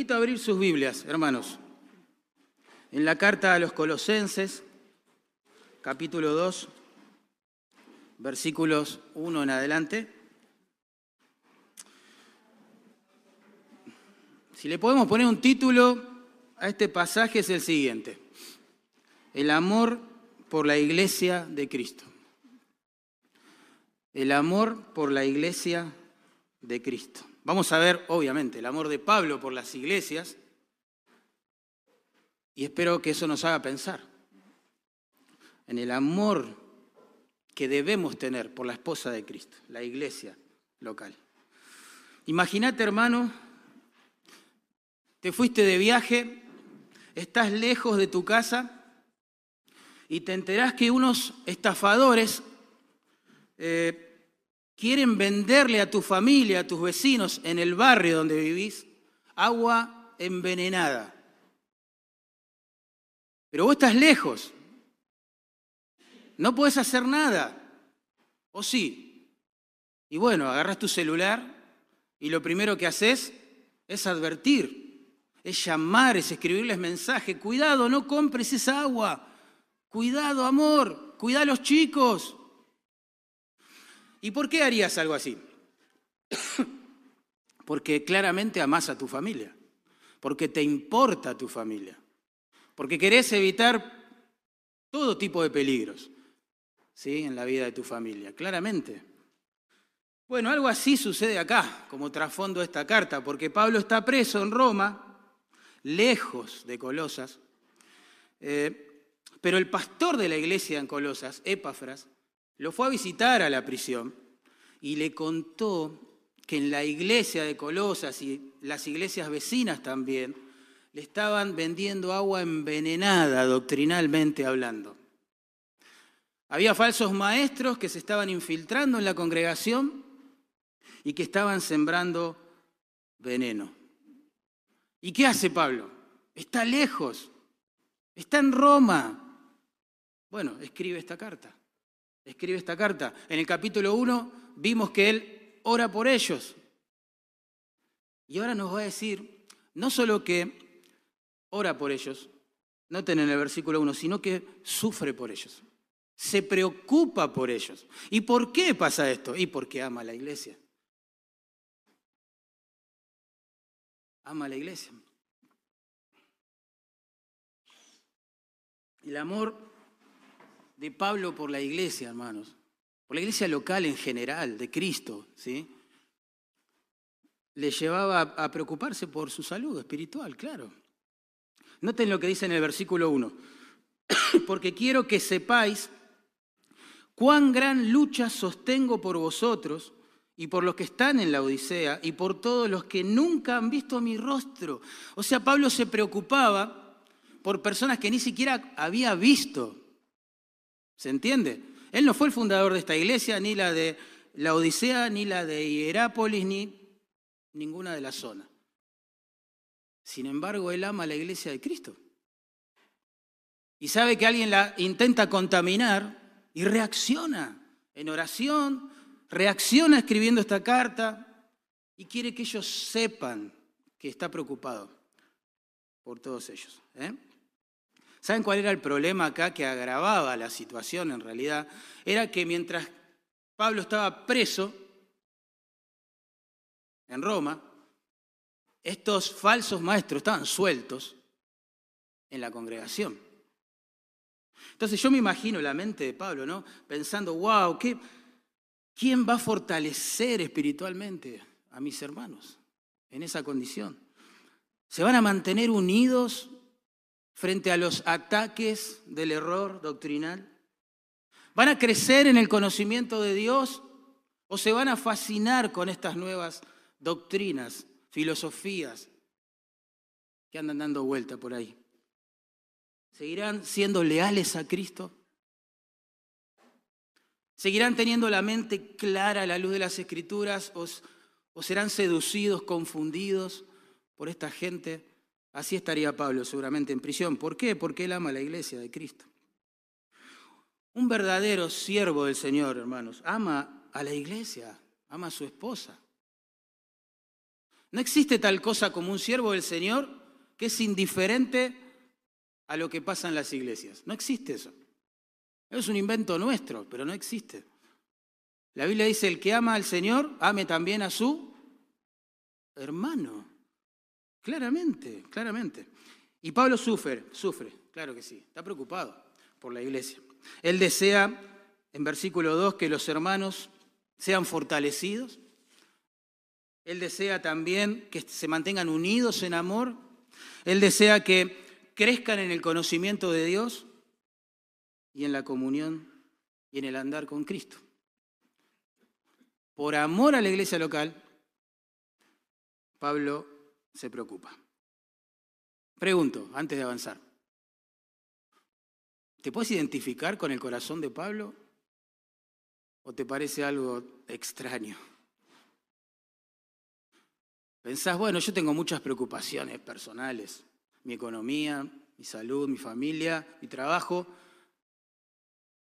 invito a abrir sus Biblias, hermanos. En la carta a los Colosenses, capítulo 2, versículos 1 en adelante. Si le podemos poner un título a este pasaje es el siguiente. El amor por la iglesia de Cristo. El amor por la iglesia de Cristo. Vamos a ver, obviamente, el amor de Pablo por las iglesias y espero que eso nos haga pensar en el amor que debemos tener por la esposa de Cristo, la iglesia local. Imagínate, hermano, te fuiste de viaje, estás lejos de tu casa y te enterás que unos estafadores eh, quieren venderle a tu familia, a tus vecinos en el barrio donde vivís, agua envenenada. Pero vos estás lejos. No puedes hacer nada. ¿O sí? Y bueno, agarras tu celular y lo primero que haces es advertir, es llamar, es escribirles mensaje. Cuidado, no compres esa agua. Cuidado, amor. Cuida a los chicos. ¿Y por qué harías algo así? porque claramente amas a tu familia, porque te importa tu familia, porque querés evitar todo tipo de peligros ¿sí? en la vida de tu familia, claramente. Bueno, algo así sucede acá, como trasfondo de esta carta, porque Pablo está preso en Roma, lejos de Colosas, eh, pero el pastor de la iglesia en Colosas, Epafras, lo fue a visitar a la prisión y le contó que en la iglesia de Colosas y las iglesias vecinas también le estaban vendiendo agua envenenada doctrinalmente hablando. Había falsos maestros que se estaban infiltrando en la congregación y que estaban sembrando veneno. ¿Y qué hace Pablo? Está lejos, está en Roma. Bueno, escribe esta carta escribe esta carta. En el capítulo 1 vimos que él ora por ellos. Y ahora nos va a decir, no solo que ora por ellos, noten en el versículo 1, sino que sufre por ellos. Se preocupa por ellos. ¿Y por qué pasa esto? Y porque ama a la iglesia. Ama a la iglesia. El amor de Pablo por la iglesia, hermanos, por la iglesia local en general, de Cristo, ¿sí? Le llevaba a preocuparse por su salud espiritual, claro. Noten lo que dice en el versículo 1. Porque quiero que sepáis cuán gran lucha sostengo por vosotros y por los que están en la Odisea y por todos los que nunca han visto mi rostro. O sea, Pablo se preocupaba por personas que ni siquiera había visto. ¿Se entiende? Él no fue el fundador de esta iglesia, ni la de la Odisea, ni la de Hierápolis, ni ninguna de la zona. Sin embargo, él ama a la iglesia de Cristo. Y sabe que alguien la intenta contaminar y reacciona en oración, reacciona escribiendo esta carta y quiere que ellos sepan que está preocupado por todos ellos. ¿eh? ¿Saben cuál era el problema acá que agravaba la situación en realidad? Era que mientras Pablo estaba preso en Roma, estos falsos maestros estaban sueltos en la congregación. Entonces yo me imagino la mente de Pablo, ¿no? Pensando, wow, ¿qué, ¿quién va a fortalecer espiritualmente a mis hermanos en esa condición? ¿Se van a mantener unidos frente a los ataques del error doctrinal? ¿Van a crecer en el conocimiento de Dios o se van a fascinar con estas nuevas doctrinas, filosofías que andan dando vuelta por ahí? ¿Seguirán siendo leales a Cristo? ¿Seguirán teniendo la mente clara a la luz de las escrituras o, o serán seducidos, confundidos por esta gente Así estaría Pablo seguramente en prisión. ¿Por qué? Porque él ama la iglesia de Cristo. Un verdadero siervo del Señor, hermanos, ama a la iglesia, ama a su esposa. No existe tal cosa como un siervo del Señor que es indiferente a lo que pasa en las iglesias. No existe eso. Es un invento nuestro, pero no existe. La Biblia dice, el que ama al Señor, ame también a su hermano. Claramente, claramente. Y Pablo sufre, sufre, claro que sí, está preocupado por la iglesia. Él desea, en versículo 2, que los hermanos sean fortalecidos. Él desea también que se mantengan unidos en amor. Él desea que crezcan en el conocimiento de Dios y en la comunión y en el andar con Cristo. Por amor a la iglesia local, Pablo se preocupa. Pregunto, antes de avanzar, ¿te puedes identificar con el corazón de Pablo? ¿O te parece algo extraño? Pensás, bueno, yo tengo muchas preocupaciones personales, mi economía, mi salud, mi familia, mi trabajo,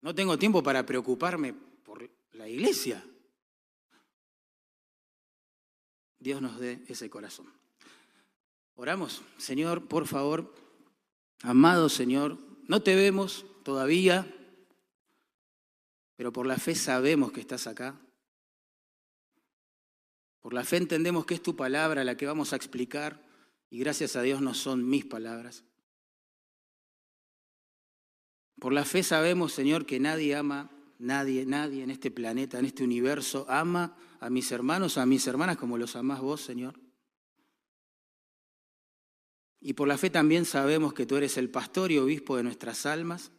no tengo tiempo para preocuparme por la iglesia. Dios nos dé ese corazón. Oramos, Señor, por favor, amado Señor, no te vemos todavía, pero por la fe sabemos que estás acá. Por la fe entendemos que es tu palabra la que vamos a explicar y gracias a Dios no son mis palabras. Por la fe sabemos, Señor, que nadie ama, nadie, nadie en este planeta, en este universo, ama a mis hermanos, a mis hermanas como los amás vos, Señor. Y por la fe también sabemos que tú eres el pastor y obispo de nuestras almas.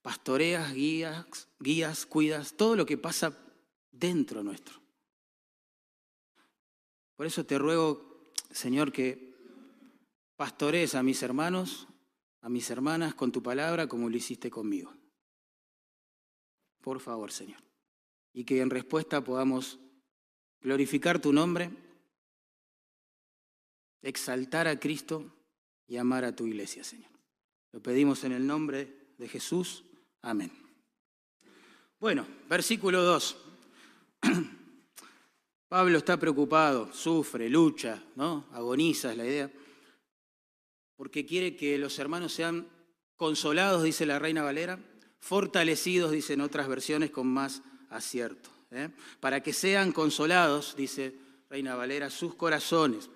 Pastoreas, guías, guías, cuidas, todo lo que pasa dentro nuestro. Por eso te ruego, Señor, que pastorees a mis hermanos, a mis hermanas con tu palabra como lo hiciste conmigo. Por favor, Señor. Y que en respuesta podamos glorificar tu nombre, exaltar a Cristo y amar a tu iglesia, Señor. Lo pedimos en el nombre de Jesús. Amén. Bueno, versículo 2. Pablo está preocupado, sufre, lucha, ¿no? Agoniza es la idea porque quiere que los hermanos sean consolados, dice la Reina Valera, fortalecidos, dicen otras versiones con más acierto. ¿eh? Para que sean consolados, dice Reina Valera, sus corazones.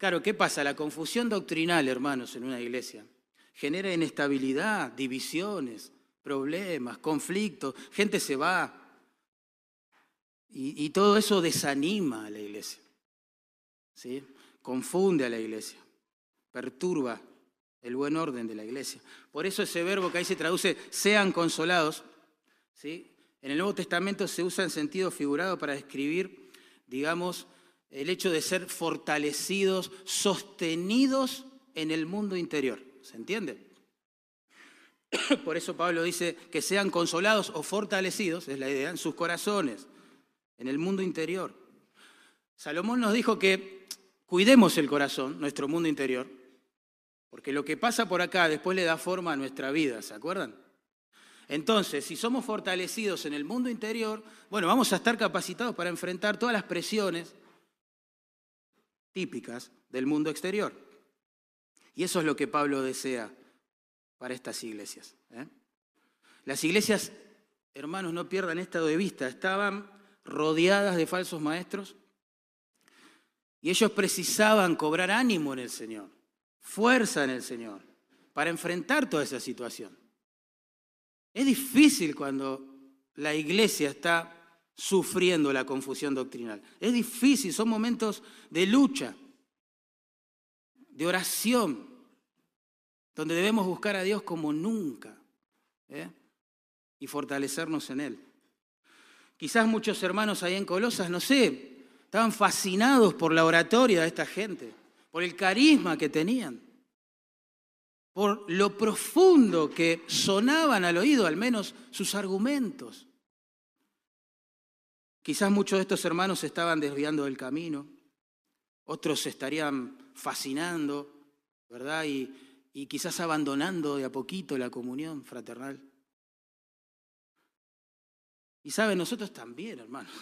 Claro, ¿qué pasa? La confusión doctrinal, hermanos, en una iglesia genera inestabilidad, divisiones, problemas, conflictos, gente se va. Y, y todo eso desanima a la iglesia. ¿sí? Confunde a la iglesia perturba el buen orden de la iglesia. Por eso ese verbo que ahí se traduce, sean consolados, ¿sí? en el Nuevo Testamento se usa en sentido figurado para describir, digamos, el hecho de ser fortalecidos, sostenidos en el mundo interior. ¿Se entiende? Por eso Pablo dice que sean consolados o fortalecidos, es la idea, en sus corazones, en el mundo interior. Salomón nos dijo que cuidemos el corazón, nuestro mundo interior, porque lo que pasa por acá después le da forma a nuestra vida, ¿se acuerdan? Entonces, si somos fortalecidos en el mundo interior, bueno, vamos a estar capacitados para enfrentar todas las presiones típicas del mundo exterior. Y eso es lo que Pablo desea para estas iglesias. ¿eh? Las iglesias, hermanos, no pierdan esto de vista, estaban rodeadas de falsos maestros y ellos precisaban cobrar ánimo en el Señor fuerza en el Señor para enfrentar toda esa situación. Es difícil cuando la iglesia está sufriendo la confusión doctrinal. Es difícil, son momentos de lucha, de oración, donde debemos buscar a Dios como nunca ¿eh? y fortalecernos en Él. Quizás muchos hermanos ahí en Colosas, no sé, estaban fascinados por la oratoria de esta gente por el carisma que tenían, por lo profundo que sonaban al oído, al menos sus argumentos. Quizás muchos de estos hermanos se estaban desviando del camino, otros se estarían fascinando, ¿verdad? Y, quizás abandonando de a poquito la comunión fraternal. Y saben, nosotros también, hermanos,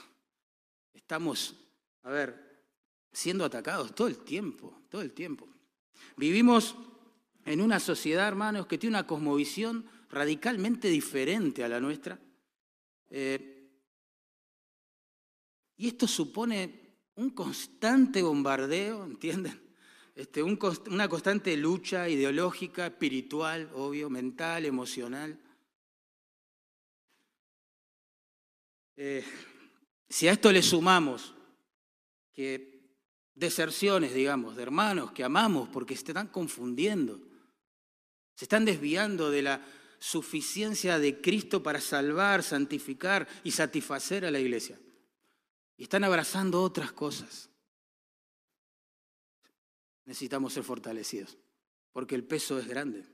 estamos a ver, siendo atacados todo el tiempo, todo el tiempo. Vivimos en una sociedad, hermanos, que tiene una cosmovisión radicalmente diferente a la nuestra. Eh, y esto supone un constante bombardeo, ¿entienden? Este, una constante lucha ideológica, espiritual, obvio, mental, emocional. Eh, si a esto le sumamos que deserciones, digamos, de hermanos que amamos porque se están confundiendo, se están desviando de la suficiencia de Cristo para salvar, santificar y satisfacer a la iglesia. Y están abrazando otras cosas. Necesitamos ser fortalecidos, porque el peso es grande.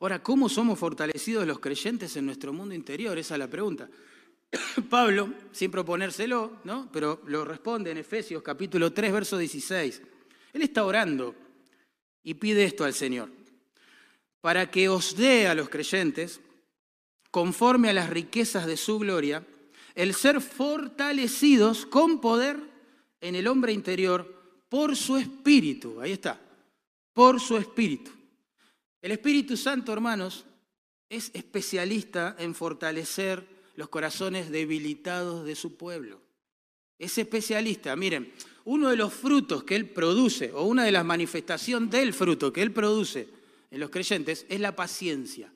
Ahora, ¿cómo somos fortalecidos los creyentes en nuestro mundo interior? Esa es la pregunta. Pablo, sin proponérselo, ¿no? pero lo responde en Efesios capítulo 3, verso 16. Él está orando y pide esto al Señor, para que os dé a los creyentes, conforme a las riquezas de su gloria, el ser fortalecidos con poder en el hombre interior por su espíritu. Ahí está, por su espíritu. El Espíritu Santo, hermanos, es especialista en fortalecer los corazones debilitados de su pueblo. Es especialista. Miren, uno de los frutos que él produce, o una de las manifestaciones del fruto que él produce en los creyentes, es la paciencia.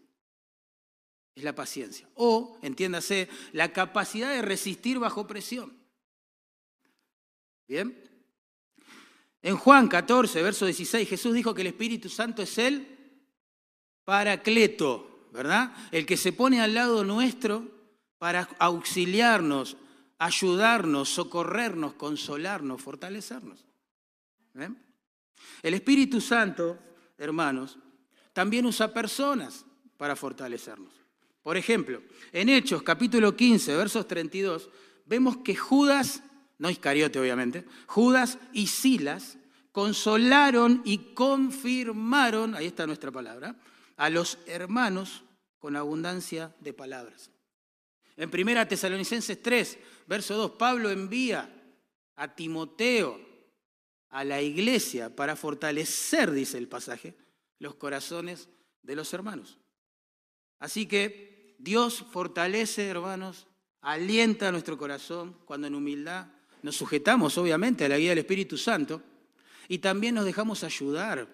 Es la paciencia. O, entiéndase, la capacidad de resistir bajo presión. Bien. En Juan 14, verso 16, Jesús dijo que el Espíritu Santo es el paracleto, ¿verdad? El que se pone al lado nuestro para auxiliarnos, ayudarnos, socorrernos, consolarnos, fortalecernos. El Espíritu Santo, hermanos, también usa personas para fortalecernos. Por ejemplo, en Hechos capítulo 15, versos 32, vemos que Judas, no Iscariote obviamente, Judas y Silas consolaron y confirmaron, ahí está nuestra palabra, a los hermanos con abundancia de palabras. En 1 Tesalonicenses 3, verso 2, Pablo envía a Timoteo a la iglesia para fortalecer, dice el pasaje, los corazones de los hermanos. Así que Dios fortalece, hermanos, alienta nuestro corazón cuando en humildad nos sujetamos, obviamente, a la guía del Espíritu Santo y también nos dejamos ayudar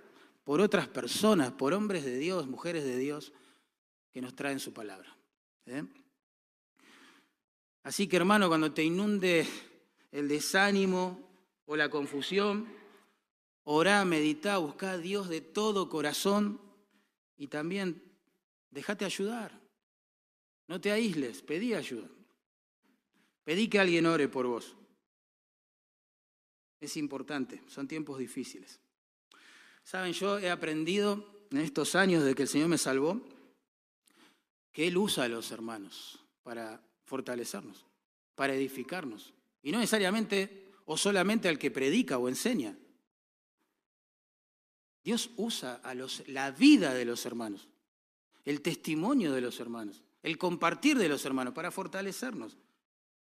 por otras personas, por hombres de Dios, mujeres de Dios, que nos traen su palabra. ¿eh? Así que hermano, cuando te inunde el desánimo o la confusión, orá, medita, busca a Dios de todo corazón y también déjate ayudar. No te aísles, pedí ayuda. Pedí que alguien ore por vos. Es importante, son tiempos difíciles. Saben, yo he aprendido en estos años de que el Señor me salvó, que Él usa a los hermanos para fortalecernos, para edificarnos. Y no necesariamente o solamente al que predica o enseña. Dios usa a los, la vida de los hermanos, el testimonio de los hermanos, el compartir de los hermanos para fortalecernos.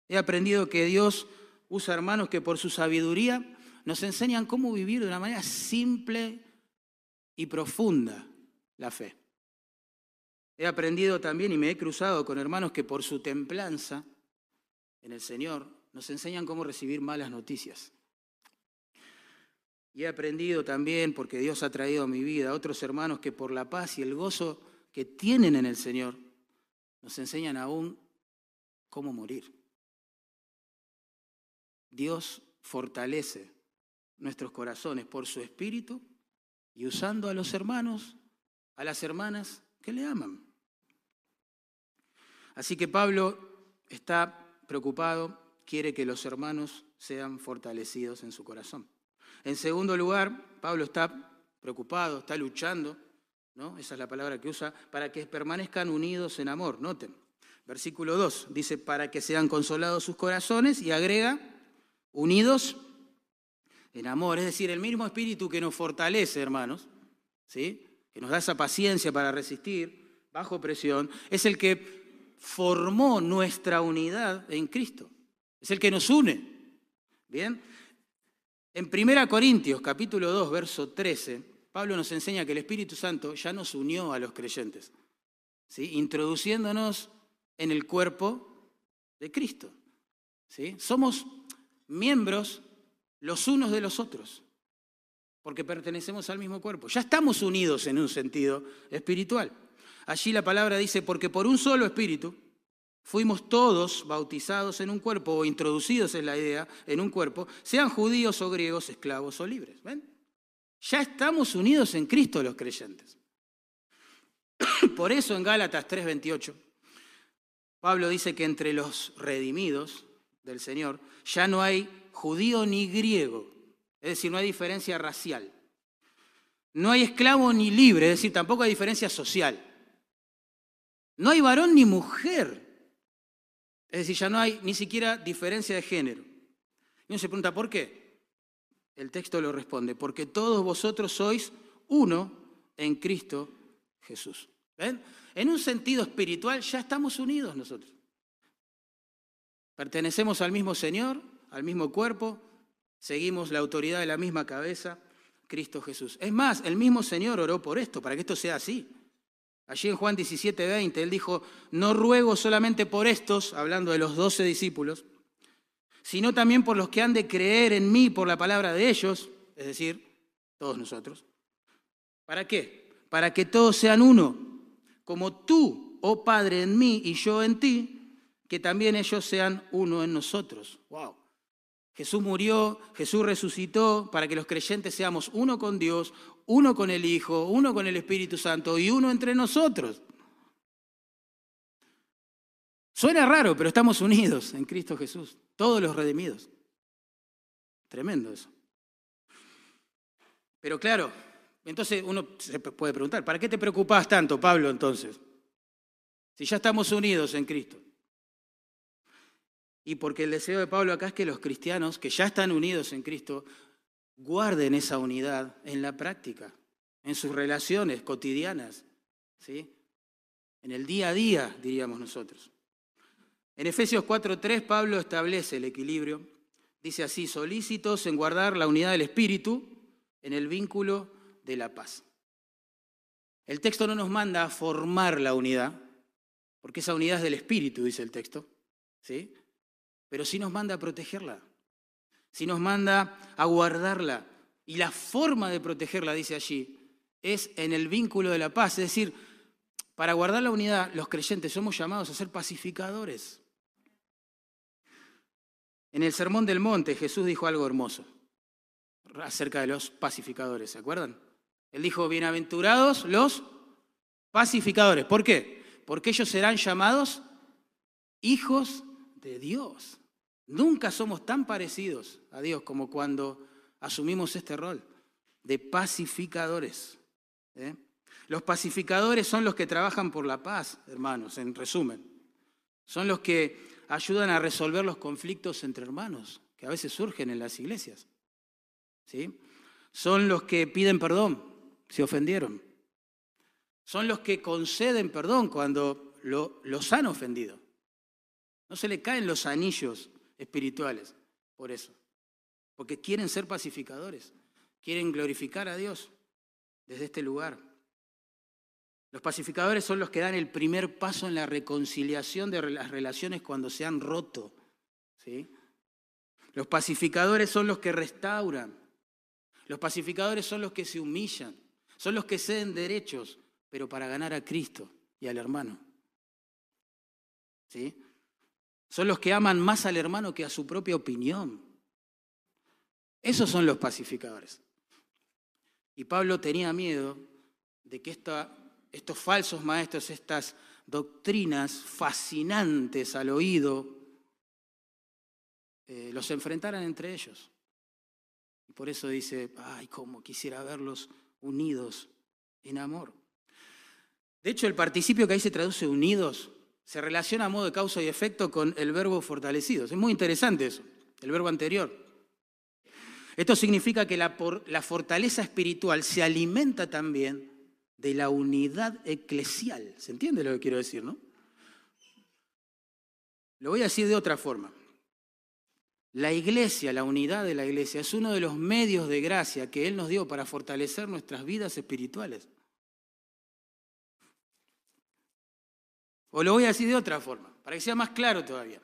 He aprendido que Dios usa hermanos que por su sabiduría nos enseñan cómo vivir de una manera simple y profunda la fe. He aprendido también y me he cruzado con hermanos que por su templanza en el Señor nos enseñan cómo recibir malas noticias. Y he aprendido también, porque Dios ha traído a mi vida, a otros hermanos que por la paz y el gozo que tienen en el Señor, nos enseñan aún cómo morir. Dios fortalece nuestros corazones por su espíritu y usando a los hermanos, a las hermanas que le aman. Así que Pablo está preocupado, quiere que los hermanos sean fortalecidos en su corazón. En segundo lugar, Pablo está preocupado, está luchando, ¿no? Esa es la palabra que usa, para que permanezcan unidos en amor. Noten, versículo 2 dice, para que sean consolados sus corazones y agrega, unidos en amor, es decir, el mismo espíritu que nos fortalece, hermanos, ¿sí? que nos da esa paciencia para resistir bajo presión, es el que formó nuestra unidad en Cristo, es el que nos une. Bien. En 1 Corintios capítulo 2, verso 13, Pablo nos enseña que el Espíritu Santo ya nos unió a los creyentes, ¿sí? introduciéndonos en el cuerpo de Cristo. ¿sí? Somos miembros los unos de los otros, porque pertenecemos al mismo cuerpo. Ya estamos unidos en un sentido espiritual. Allí la palabra dice, porque por un solo espíritu fuimos todos bautizados en un cuerpo o introducidos en la idea, en un cuerpo, sean judíos o griegos, esclavos o libres. ¿Ven? Ya estamos unidos en Cristo los creyentes. Por eso en Gálatas 3:28, Pablo dice que entre los redimidos del Señor ya no hay judío ni griego, es decir, no hay diferencia racial. No hay esclavo ni libre, es decir, tampoco hay diferencia social. No hay varón ni mujer. Es decir, ya no hay ni siquiera diferencia de género. Y uno se pregunta, ¿por qué? El texto lo responde, porque todos vosotros sois uno en Cristo Jesús. ¿Ven? En un sentido espiritual ya estamos unidos nosotros. Pertenecemos al mismo Señor, al mismo cuerpo, seguimos la autoridad de la misma cabeza, Cristo Jesús. Es más, el mismo Señor oró por esto, para que esto sea así. Allí en Juan 17, 20, él dijo, no ruego solamente por estos, hablando de los doce discípulos, sino también por los que han de creer en mí por la palabra de ellos, es decir, todos nosotros. ¿Para qué? Para que todos sean uno, como tú, oh Padre, en mí y yo en ti, que también ellos sean uno en nosotros. Wow. Jesús murió, Jesús resucitó para que los creyentes seamos uno con Dios, uno con el Hijo, uno con el Espíritu Santo y uno entre nosotros. Suena raro, pero estamos unidos en Cristo Jesús, todos los redimidos. Tremendo eso. Pero claro, entonces uno se puede preguntar, ¿para qué te preocupas tanto, Pablo, entonces? Si ya estamos unidos en Cristo. Y porque el deseo de Pablo acá es que los cristianos que ya están unidos en Cristo guarden esa unidad en la práctica, en sus relaciones cotidianas, ¿sí? en el día a día, diríamos nosotros. En Efesios 4.3 Pablo establece el equilibrio. Dice así, solícitos en guardar la unidad del Espíritu en el vínculo de la paz. El texto no nos manda a formar la unidad, porque esa unidad es del Espíritu, dice el texto. ¿sí? pero sí nos manda a protegerla, sí nos manda a guardarla. Y la forma de protegerla, dice allí, es en el vínculo de la paz. Es decir, para guardar la unidad, los creyentes somos llamados a ser pacificadores. En el Sermón del Monte Jesús dijo algo hermoso acerca de los pacificadores, ¿se acuerdan? Él dijo, bienaventurados los pacificadores. ¿Por qué? Porque ellos serán llamados hijos de Dios. Nunca somos tan parecidos a Dios como cuando asumimos este rol de pacificadores. ¿eh? Los pacificadores son los que trabajan por la paz, hermanos, en resumen. Son los que ayudan a resolver los conflictos entre hermanos que a veces surgen en las iglesias. ¿Sí? Son los que piden perdón si ofendieron. Son los que conceden perdón cuando los han ofendido. No se le caen los anillos espirituales, por eso. Porque quieren ser pacificadores, quieren glorificar a Dios desde este lugar. Los pacificadores son los que dan el primer paso en la reconciliación de las relaciones cuando se han roto. ¿sí? Los pacificadores son los que restauran. Los pacificadores son los que se humillan. Son los que ceden derechos, pero para ganar a Cristo y al hermano. ¿Sí? Son los que aman más al hermano que a su propia opinión. Esos son los pacificadores. Y Pablo tenía miedo de que estos falsos maestros, estas doctrinas fascinantes al oído, eh, los enfrentaran entre ellos. Y por eso dice, ay, cómo quisiera verlos unidos en amor. De hecho, el participio que ahí se traduce unidos se relaciona a modo de causa y efecto con el verbo fortalecido. Es muy interesante eso, el verbo anterior. Esto significa que la fortaleza espiritual se alimenta también de la unidad eclesial. ¿Se entiende lo que quiero decir, no? Lo voy a decir de otra forma. La iglesia, la unidad de la iglesia, es uno de los medios de gracia que Él nos dio para fortalecer nuestras vidas espirituales. O lo voy a decir de otra forma, para que sea más claro todavía.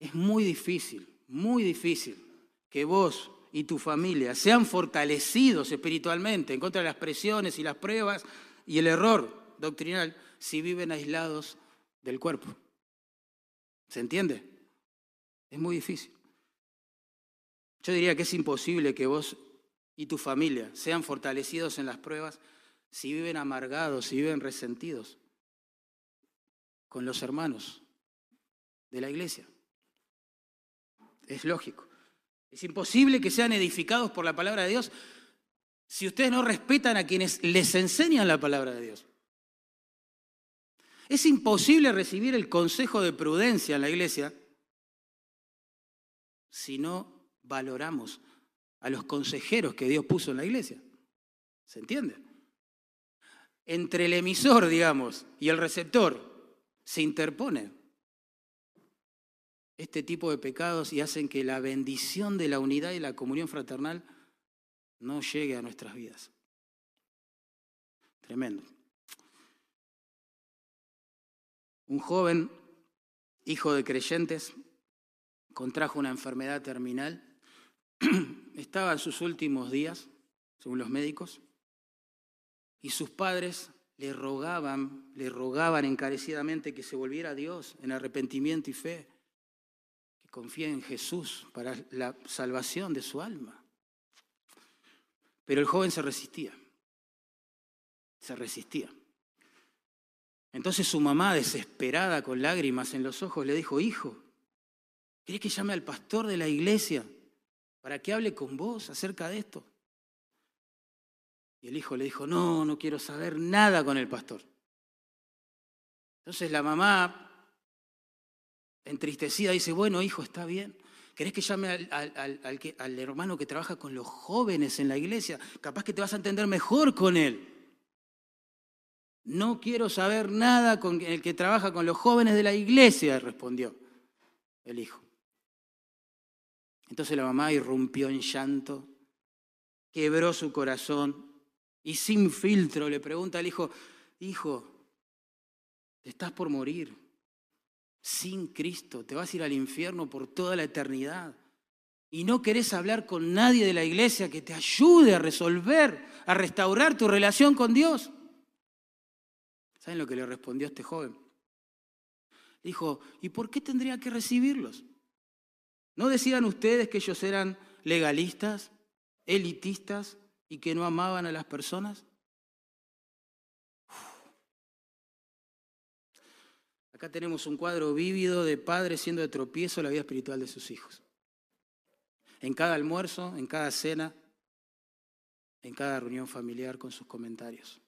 Es muy difícil, muy difícil que vos y tu familia sean fortalecidos espiritualmente en contra de las presiones y las pruebas y el error doctrinal si viven aislados del cuerpo. ¿Se entiende? Es muy difícil. Yo diría que es imposible que vos y tu familia sean fortalecidos en las pruebas si viven amargados, si viven resentidos con los hermanos de la iglesia. Es lógico. Es imposible que sean edificados por la palabra de Dios si ustedes no respetan a quienes les enseñan la palabra de Dios. Es imposible recibir el consejo de prudencia en la iglesia si no valoramos a los consejeros que Dios puso en la iglesia. ¿Se entiende? Entre el emisor, digamos, y el receptor se interpone este tipo de pecados y hacen que la bendición de la unidad y la comunión fraternal no llegue a nuestras vidas. Tremendo. Un joven, hijo de creyentes, contrajo una enfermedad terminal. Estaba en sus últimos días, según los médicos, y sus padres le rogaban, le rogaban encarecidamente que se volviera a Dios en arrepentimiento y fe, que confíe en Jesús para la salvación de su alma. Pero el joven se resistía, se resistía. Entonces su mamá, desesperada, con lágrimas en los ojos, le dijo, hijo, ¿querés que llame al pastor de la iglesia para que hable con vos acerca de esto? Y el hijo le dijo, no, no quiero saber nada con el pastor. Entonces la mamá, entristecida, dice, bueno, hijo, está bien. ¿Querés que llame al, hermano que trabaja con los jóvenes en la iglesia? Capaz que te vas a entender mejor con él. No quiero saber nada con el que trabaja con los jóvenes de la iglesia, respondió el hijo. Entonces la mamá irrumpió en llanto, quebró su corazón y sin filtro le pregunta al hijo, hijo, te estás por morir. Sin Cristo, te vas a ir al infierno por toda la eternidad. Y no querés hablar con nadie de la iglesia que te ayude a resolver, a restaurar tu relación con Dios. ¿Saben lo que le respondió este joven? Dijo, ¿y por qué tendría que recibirlos? ¿No decían ustedes que ellos eran legalistas, elitistas, y que no amaban a las personas? Acá tenemos un cuadro vívido de padres siendo de tropiezo la vida espiritual de sus hijos. En cada almuerzo, en cada cena, en cada reunión familiar con sus comentarios.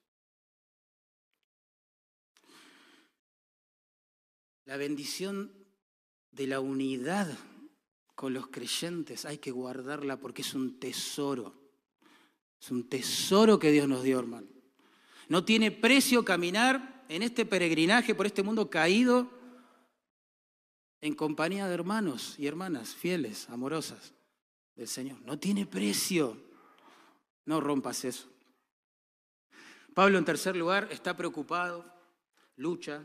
La bendición de la unidad con los creyentes hay que guardarla porque es un tesoro. Es un tesoro que Dios nos dio, hermano. No tiene precio caminar en este peregrinaje por este mundo caído en compañía de hermanos y hermanas fieles, amorosas del Señor. No tiene precio. No rompas eso. Pablo, en tercer lugar, está preocupado, lucha,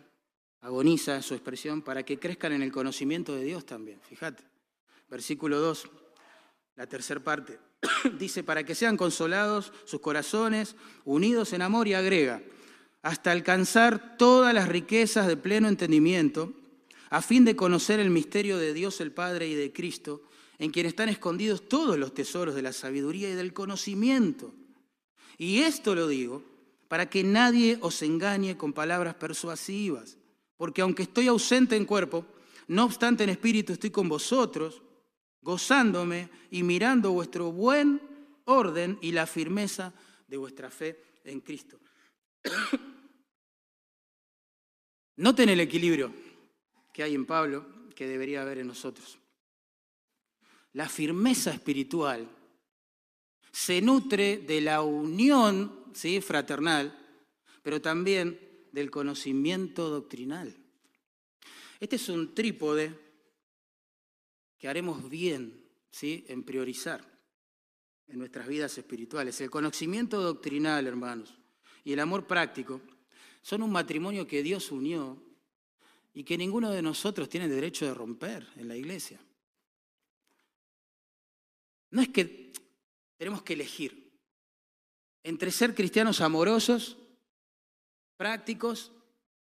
agoniza su expresión para que crezcan en el conocimiento de Dios también. Fíjate, versículo 2, la tercera parte. dice, para que sean consolados sus corazones, unidos en amor y agrega, hasta alcanzar todas las riquezas de pleno entendimiento, a fin de conocer el misterio de Dios el Padre y de Cristo, en quien están escondidos todos los tesoros de la sabiduría y del conocimiento. Y esto lo digo para que nadie os engañe con palabras persuasivas, porque aunque estoy ausente en cuerpo, no obstante en espíritu estoy con vosotros, gozándome y mirando vuestro buen orden y la firmeza de vuestra fe en Cristo. Noten el equilibrio que hay en Pablo, que debería haber en nosotros. La firmeza espiritual se nutre de la unión ¿sí? fraternal, pero también del conocimiento doctrinal. Este es un trípode que haremos bien ¿sí? en priorizar en nuestras vidas espirituales. El conocimiento doctrinal, hermanos, y el amor práctico son un matrimonio que Dios unió y que ninguno de nosotros tiene derecho de romper en la iglesia. No es que tenemos que elegir entre ser cristianos amorosos, prácticos,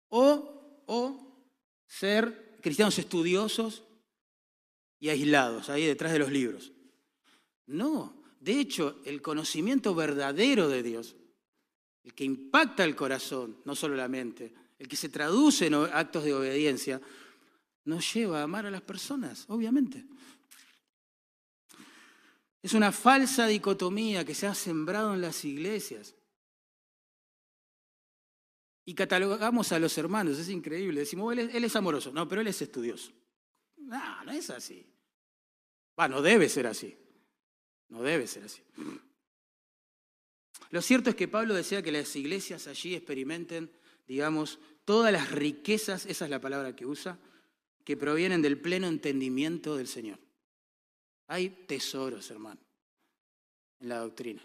o, o ser cristianos estudiosos y aislados, ahí detrás de los libros. No, de hecho, el conocimiento verdadero de Dios, el que impacta el corazón, no solo la mente, el que se traduce en actos de obediencia, nos lleva a amar a las personas, obviamente. Es una falsa dicotomía que se ha sembrado en las iglesias. Y catalogamos a los hermanos, es increíble. Decimos, él es, amoroso. No, pero él es estudioso. No, no es así. No debe ser así. No debe ser así. Lo cierto es que Pablo decía que las iglesias allí experimenten, digamos, todas las riquezas, esa es la palabra que usa, que provienen del pleno entendimiento del Señor. Hay tesoros, hermano, en la doctrina.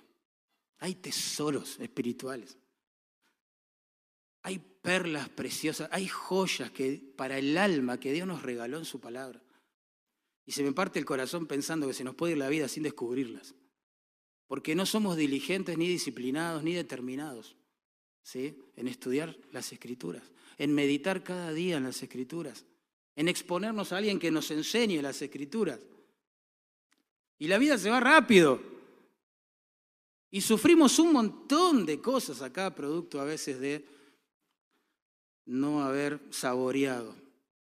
Hay tesoros espirituales. Hay perlas preciosas, hay joyas que, para el alma que Dios nos regaló en su palabra. Y se me parte el corazón pensando que se nos puede ir la vida sin descubrirlas. Porque no somos diligentes, ni disciplinados, ni determinados ¿sí? en estudiar las escrituras, en meditar cada día en las escrituras, en exponernos a alguien que nos enseñe las escrituras. Y la vida se va rápido. Y sufrimos un montón de cosas acá, producto a veces de no haber saboreado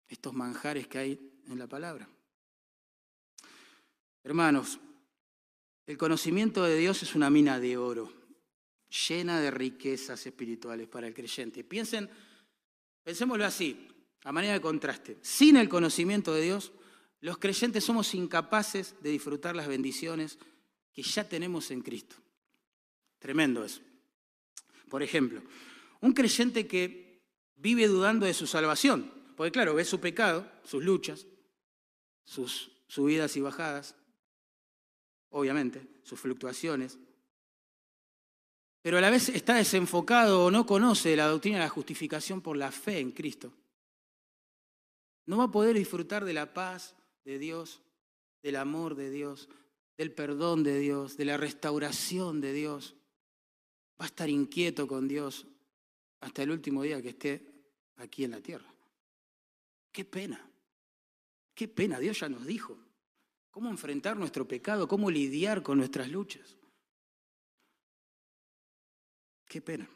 estos manjares que hay en la palabra. Hermanos, el conocimiento de Dios es una mina de oro, llena de riquezas espirituales para el creyente. Piensen, pensémoslo así, a manera de contraste. Sin el conocimiento de Dios, los creyentes somos incapaces de disfrutar las bendiciones que ya tenemos en Cristo. Tremendo eso. Por ejemplo, un creyente que vive dudando de su salvación, porque claro, ve su pecado, sus luchas, sus subidas y bajadas, obviamente, sus fluctuaciones, pero a la vez está desenfocado o no conoce la doctrina de la justificación por la fe en Cristo. No va a poder disfrutar de la paz, de Dios, del amor de Dios, del perdón de Dios, de la restauración de Dios. Va a estar inquieto con Dios hasta el último día que esté aquí en la tierra. Qué pena, qué pena, Dios ya nos dijo cómo enfrentar nuestro pecado, cómo lidiar con nuestras luchas. Qué pena.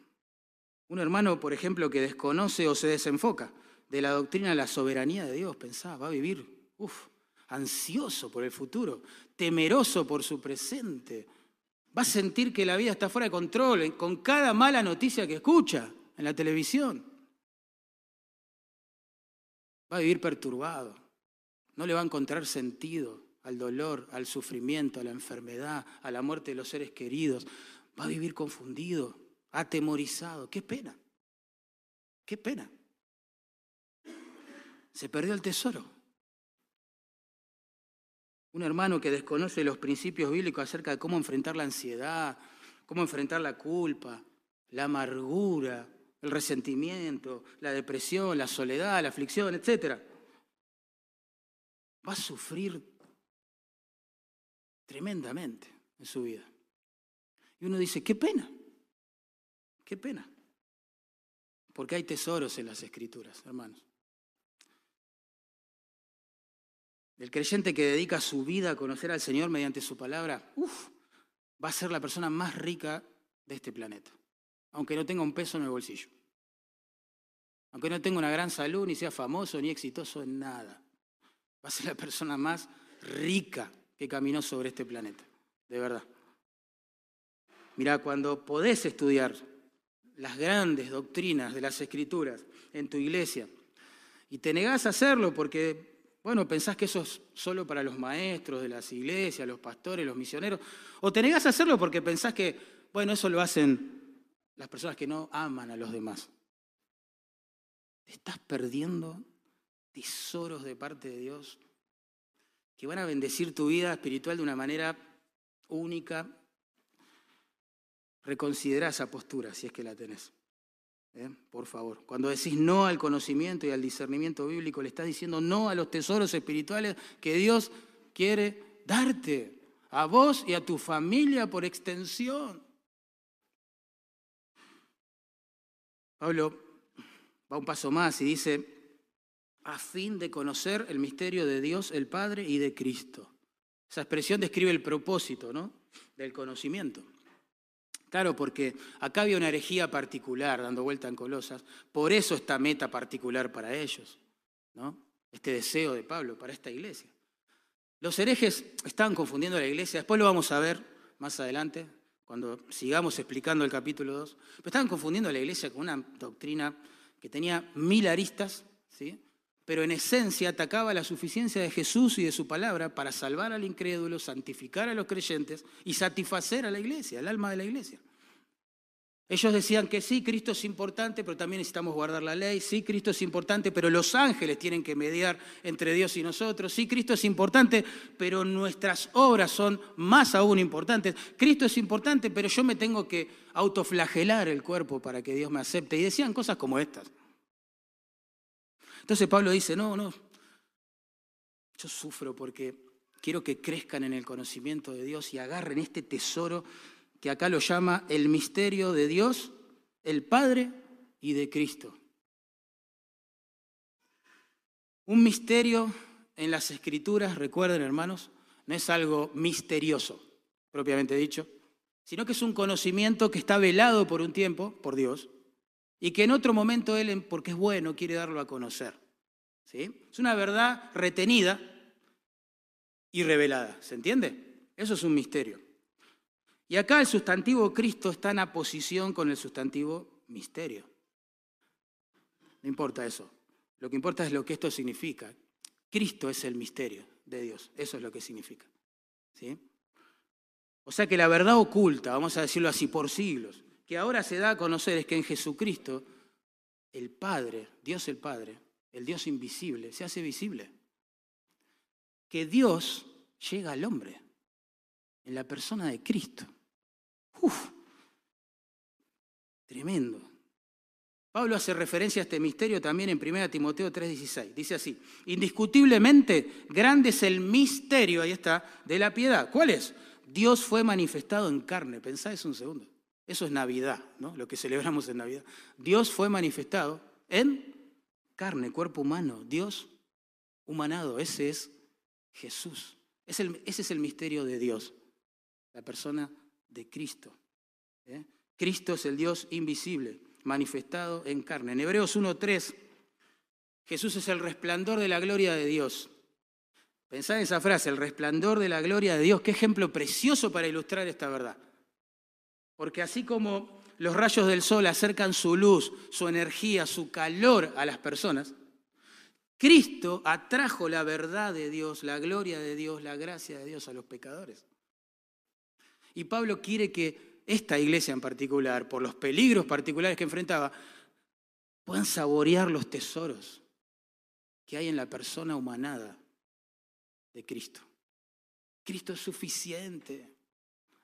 Un hermano, por ejemplo, que desconoce o se desenfoca de la doctrina de la soberanía de Dios, pensaba, va a vivir, uff, ansioso por el futuro, temeroso por su presente. Va a sentir que la vida está fuera de control con cada mala noticia que escucha en la televisión. Va a vivir perturbado. No le va a encontrar sentido al dolor, al sufrimiento, a la enfermedad, a la muerte de los seres queridos. Va a vivir confundido, atemorizado. Qué pena. Qué pena. Se perdió el tesoro. Un hermano que desconoce los principios bíblicos acerca de cómo enfrentar la ansiedad, cómo enfrentar la culpa, la amargura, el resentimiento, la depresión, la soledad, la aflicción, etc. Va a sufrir tremendamente en su vida. Y uno dice, qué pena, qué pena. Porque hay tesoros en las escrituras, hermanos. El creyente que dedica su vida a conocer al Señor mediante su palabra, va a ser la persona más rica de este planeta, aunque no tenga un peso en el bolsillo. Aunque no tenga una gran salud, ni sea famoso, ni exitoso en nada. Va a ser la persona más rica que caminó sobre este planeta, de verdad. Mira, cuando podés estudiar las grandes doctrinas de las escrituras en tu iglesia y te negás a hacerlo porque bueno, pensás que eso es solo para los maestros de las iglesias, los pastores, los misioneros. O te negás a hacerlo porque pensás que, bueno, eso lo hacen las personas que no aman a los demás. Te estás perdiendo tesoros de parte de Dios que van a bendecir tu vida espiritual de una manera única. Reconsidera esa postura si es que la tenés. ¿eh? Por favor. Cuando decís no al conocimiento y al discernimiento bíblico, le estás diciendo no a los tesoros espirituales que Dios quiere darte, a vos y a tu familia por extensión. Pablo va un paso más y dice, a fin de conocer el misterio de Dios el Padre y de Cristo. Esa expresión describe el propósito ¿no? del conocimiento. Claro, porque acá había una herejía particular dando vuelta en Colosas, por eso esta meta particular para ellos, ¿no? este deseo de Pablo para esta iglesia. Los herejes estaban confundiendo a la iglesia, después lo vamos a ver más adelante, cuando sigamos explicando el capítulo 2, pero estaban confundiendo a la iglesia con una doctrina que tenía mil aristas, ¿sí? Pero en esencia atacaba la suficiencia de Jesús y de su palabra para salvar al incrédulo, santificar a los creyentes y satisfacer a la iglesia, el alma de la iglesia. Ellos decían que sí, Cristo es importante, pero también necesitamos guardar la ley. Sí, Cristo es importante, pero los ángeles tienen que mediar entre Dios y nosotros. Sí, Cristo es importante, pero nuestras obras son más aún importantes. Cristo es importante, pero yo me tengo que autoflagelar el cuerpo para que Dios me acepte. Y decían cosas como estas. Entonces Pablo dice, no, no, yo sufro porque quiero que crezcan en el conocimiento de Dios y agarren este tesoro que acá lo llama el misterio de Dios, el Padre y de Cristo. Un misterio en las escrituras, recuerden hermanos, no es algo misterioso, propiamente dicho, sino que es un conocimiento que está velado por un tiempo por Dios y que en otro momento Él, porque es bueno, quiere darlo a conocer. ¿Sí? Es una verdad retenida y revelada, ¿se entiende? Eso es un misterio. Y acá el sustantivo Cristo está en aposición con el sustantivo misterio. No importa eso. Lo que importa es lo que esto significa. Cristo es el misterio de Dios. Eso es lo que significa. ¿Sí? O sea que la verdad oculta, vamos a decirlo así, por siglos, que ahora se da a conocer es que en Jesucristo el Padre, Dios el Padre, el Dios invisible, se hace visible. Que Dios llega al hombre en la persona de Cristo. Uf, tremendo. Pablo hace referencia a este misterio también en 1 Timoteo 3:16. Dice así, indiscutiblemente grande es el misterio, ahí está, de la piedad. ¿Cuál es? Dios fue manifestado en carne. Pensá eso un segundo. Eso es Navidad, ¿no? Lo que celebramos en Navidad. Dios fue manifestado en carne, cuerpo humano. Dios humanado. Ese es Jesús. ese es el misterio de Dios. La persona de Cristo. ¿eh? Cristo es el Dios invisible, manifestado en carne. En Hebreos 1.3, Jesús es el resplandor de la gloria de Dios. Pensad en esa frase, el resplandor de la gloria de Dios. Qué ejemplo precioso para ilustrar esta verdad. Porque así como los rayos del sol acercan su luz, su energía, su calor a las personas, Cristo atrajo la verdad de Dios, la gloria de Dios, la gracia de Dios a los pecadores. Y Pablo quiere que esta iglesia en particular, por los peligros particulares que enfrentaba, puedan saborear los tesoros que hay en la persona humanada de Cristo. Cristo es suficiente.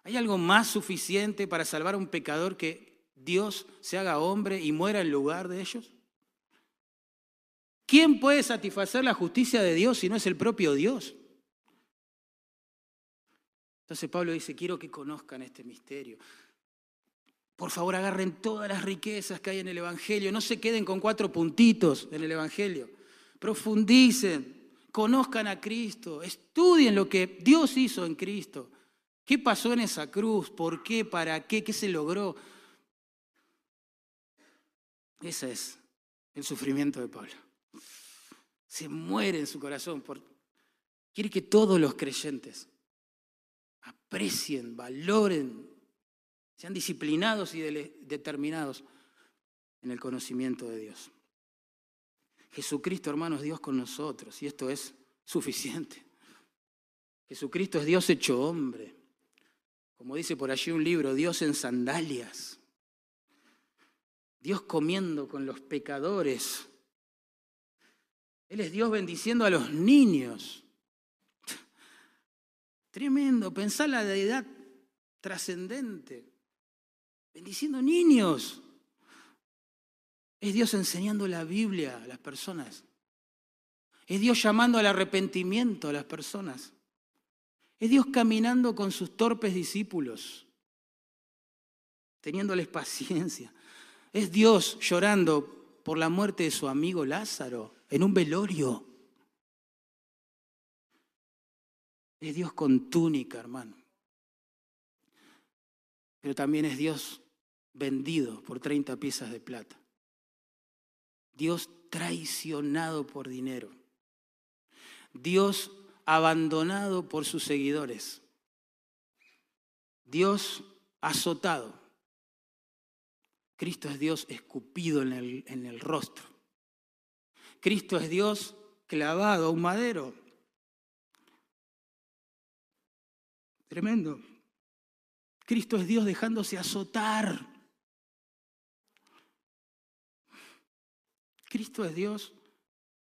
¿Hay algo más suficiente para salvar a un pecador que Dios se haga hombre y muera en lugar de ellos? ¿Quién puede satisfacer la justicia de Dios si no es el propio Dios? Entonces Pablo dice, quiero que conozcan este misterio. Por favor, agarren todas las riquezas que hay en el Evangelio. No se queden con cuatro puntitos en el Evangelio. Profundicen, conozcan a Cristo, estudien lo que Dios hizo en Cristo. ¿Qué pasó en esa cruz? ¿Por qué? ¿Para qué? ¿Qué se logró? Ese es el sufrimiento de Pablo. Se muere en su corazón. Por... Quiere que todos los creyentes aprecien, valoren, sean disciplinados y determinados en el conocimiento de Dios. Jesucristo, hermanos, Dios con nosotros, y esto es suficiente. Jesucristo es Dios hecho hombre. Como dice por allí un libro, Dios en sandalias. Dios comiendo con los pecadores. Él es Dios bendiciendo a los niños. Tremendo, pensá la deidad trascendente, bendiciendo niños. Es Dios enseñando la Biblia a las personas. Es Dios llamando al arrepentimiento a las personas. Es Dios caminando con sus torpes discípulos, teniéndoles paciencia. Es Dios llorando por la muerte de su amigo Lázaro en un velorio. Es Dios con túnica, hermano. Pero también es Dios vendido por 30 piezas de plata. Dios traicionado por dinero. Dios abandonado por sus seguidores. Dios azotado. Cristo es Dios escupido en el, en el rostro. Cristo es Dios clavado a un madero. Tremendo. Cristo es Dios dejándose azotar. Cristo es Dios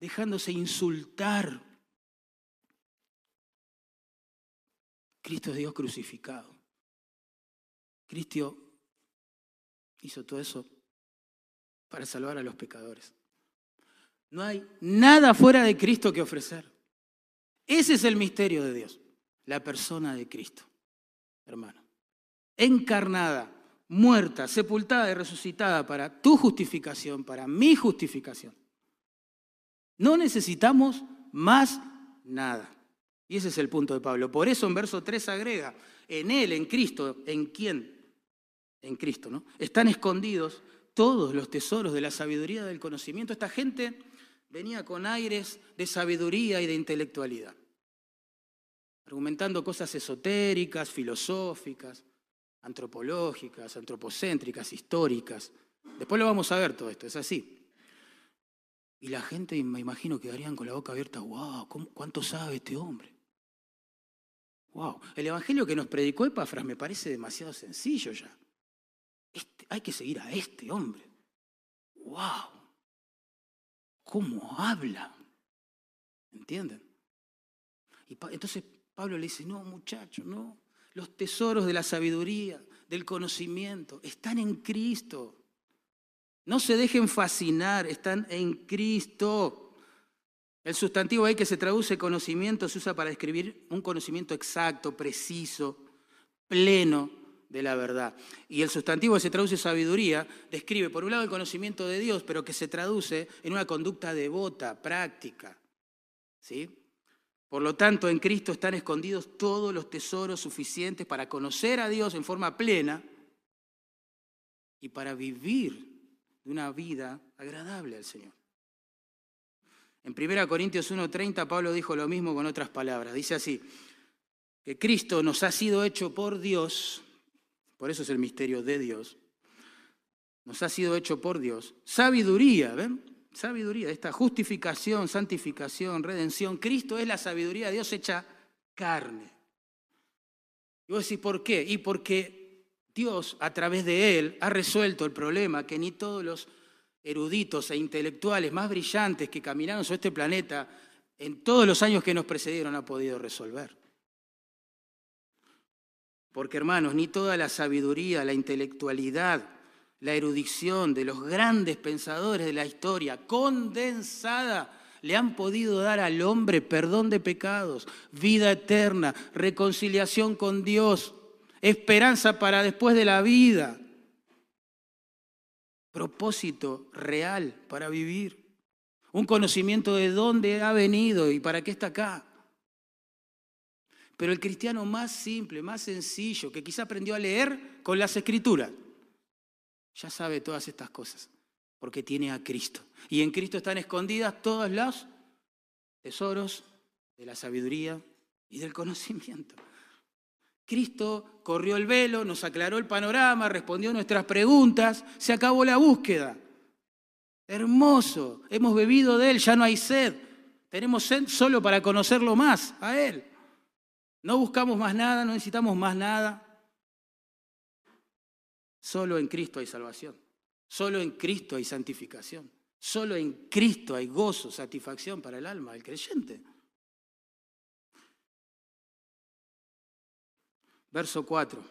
dejándose insultar. Cristo es Dios crucificado. Cristo hizo todo eso para salvar a los pecadores. No hay nada fuera de Cristo que ofrecer. Ese es el misterio de Dios, la persona de Cristo, hermano. Encarnada, muerta, sepultada y resucitada para tu justificación, para mi justificación. No necesitamos más nada. Y ese es el punto de Pablo. Por eso en verso 3 agrega, en Él, en Cristo, ¿en quién? En Cristo, ¿no? Están escondidos todos los tesoros de la sabiduría del conocimiento. Esta gente venía con aires de sabiduría y de intelectualidad, argumentando cosas esotéricas, filosóficas, antropológicas, antropocéntricas, históricas. Después lo vamos a ver todo esto, es así. Y la gente, me imagino, quedarían con la boca abierta, wow, ¿cuánto sabe este hombre? Wow, el evangelio que nos predicó Epafras me parece demasiado sencillo ya. Este, hay que seguir a este hombre. Wow, ¿cómo habla? ¿Entienden? Y entonces Pablo le dice, no, muchacho, no, los tesoros de la sabiduría, del conocimiento, están en Cristo. No se dejen fascinar, están en Cristo. El sustantivo ahí que se traduce conocimiento se usa para describir un conocimiento exacto, preciso, pleno de la verdad. Y el sustantivo que se traduce sabiduría describe, por un lado, el conocimiento de Dios, pero que se traduce en una conducta devota, práctica. ¿Sí? Por lo tanto, en Cristo están escondidos todos los tesoros suficientes para conocer a Dios en forma plena y para vivir una vida agradable al Señor. En 1 Corintios 1:30 Pablo dijo lo mismo con otras palabras. Dice así, que Cristo nos ha sido hecho por Dios, por eso es el misterio de Dios, nos ha sido hecho por Dios, sabiduría, ¿ven? Sabiduría, esta justificación, santificación, redención. Cristo es la sabiduría de Dios hecha carne. Y vos decís, ¿por qué? Y porque Dios, a través de Él, ha resuelto el problema que ni todos los eruditos e intelectuales más brillantes que caminaron sobre este planeta en todos los años que nos precedieron han podido resolver. Porque hermanos, ni toda la sabiduría, la intelectualidad, la erudición de los grandes pensadores de la historia, condensada, le han podido dar al hombre perdón de pecados, vida eterna, reconciliación con Dios, esperanza para después de la vida, propósito real para vivir, un conocimiento de dónde ha venido y para qué está acá. Pero el cristiano más simple, más sencillo, que quizá aprendió a leer con las escrituras, ya sabe todas estas cosas, porque tiene a Cristo. Y en Cristo están escondidas todos los tesoros de la sabiduría y del conocimiento. Cristo corrió el velo, nos aclaró el panorama, respondió nuestras preguntas, se acabó la búsqueda. Hermoso, hemos bebido de Él, ya no hay sed. Tenemos sed solo para conocerlo más, a Él. No buscamos más nada, no necesitamos más nada. Solo en Cristo hay salvación. Solo en Cristo hay santificación. Solo en Cristo hay gozo, satisfacción para el alma del creyente. Verso 4.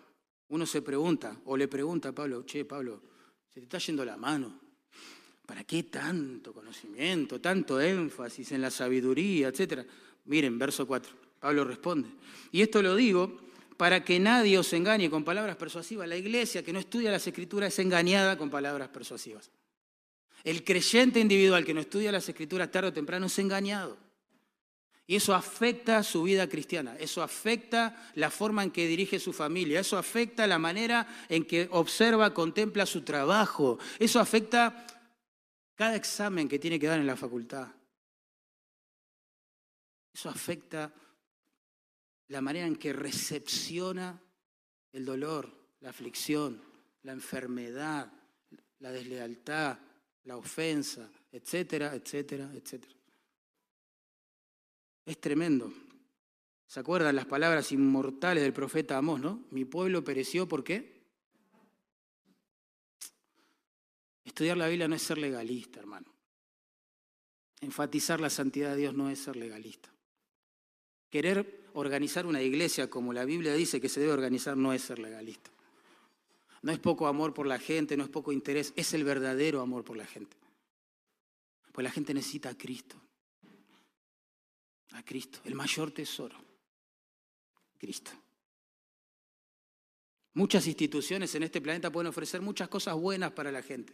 Uno se pregunta, o le pregunta a Pablo, che, Pablo, se te está yendo la mano. ¿Para qué tanto conocimiento, tanto énfasis en la sabiduría, etcétera? Miren, verso 4. Pablo responde. Y esto lo digo para que nadie os engañe con palabras persuasivas. La iglesia que no estudia las escrituras es engañada con palabras persuasivas. El creyente individual que no estudia las escrituras tarde o temprano es engañado. Y eso afecta su vida cristiana, eso afecta la forma en que dirige su familia, eso afecta la manera en que observa, contempla su trabajo, eso afecta cada examen que tiene que dar en la facultad. Eso afecta la manera en que recepciona el dolor, la aflicción, la enfermedad, la deslealtad, la ofensa, etcétera, etcétera, etcétera. Es tremendo. ¿Se acuerdan las palabras inmortales del profeta Amós, no? Mi pueblo pereció, ¿por qué? Estudiar la Biblia no es ser legalista, hermano. Enfatizar la santidad de Dios no es ser legalista. Querer organizar una iglesia como la Biblia dice que se debe organizar no es ser legalista. No es poco amor por la gente, no es poco interés, es el verdadero amor por la gente. Pues la gente necesita a Cristo a Cristo, el mayor tesoro, Cristo. Muchas instituciones en este planeta pueden ofrecer muchas cosas buenas para la gente.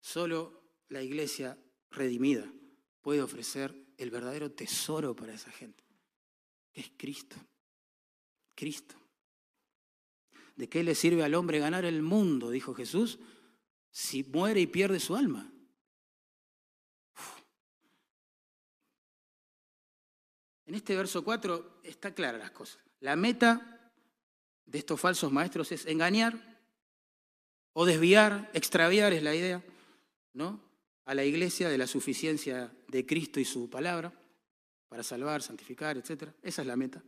Solo la iglesia redimida puede ofrecer el verdadero tesoro para esa gente, que es Cristo. Cristo. ¿De qué le sirve al hombre ganar el mundo, dijo Jesús, si muere y pierde su alma? En este verso 4 está clara las cosas. La meta de estos falsos maestros es engañar o desviar, extraviar es la idea, ¿no? A la iglesia de la suficiencia de Cristo y su palabra para salvar, santificar, etc. Esa es la meta.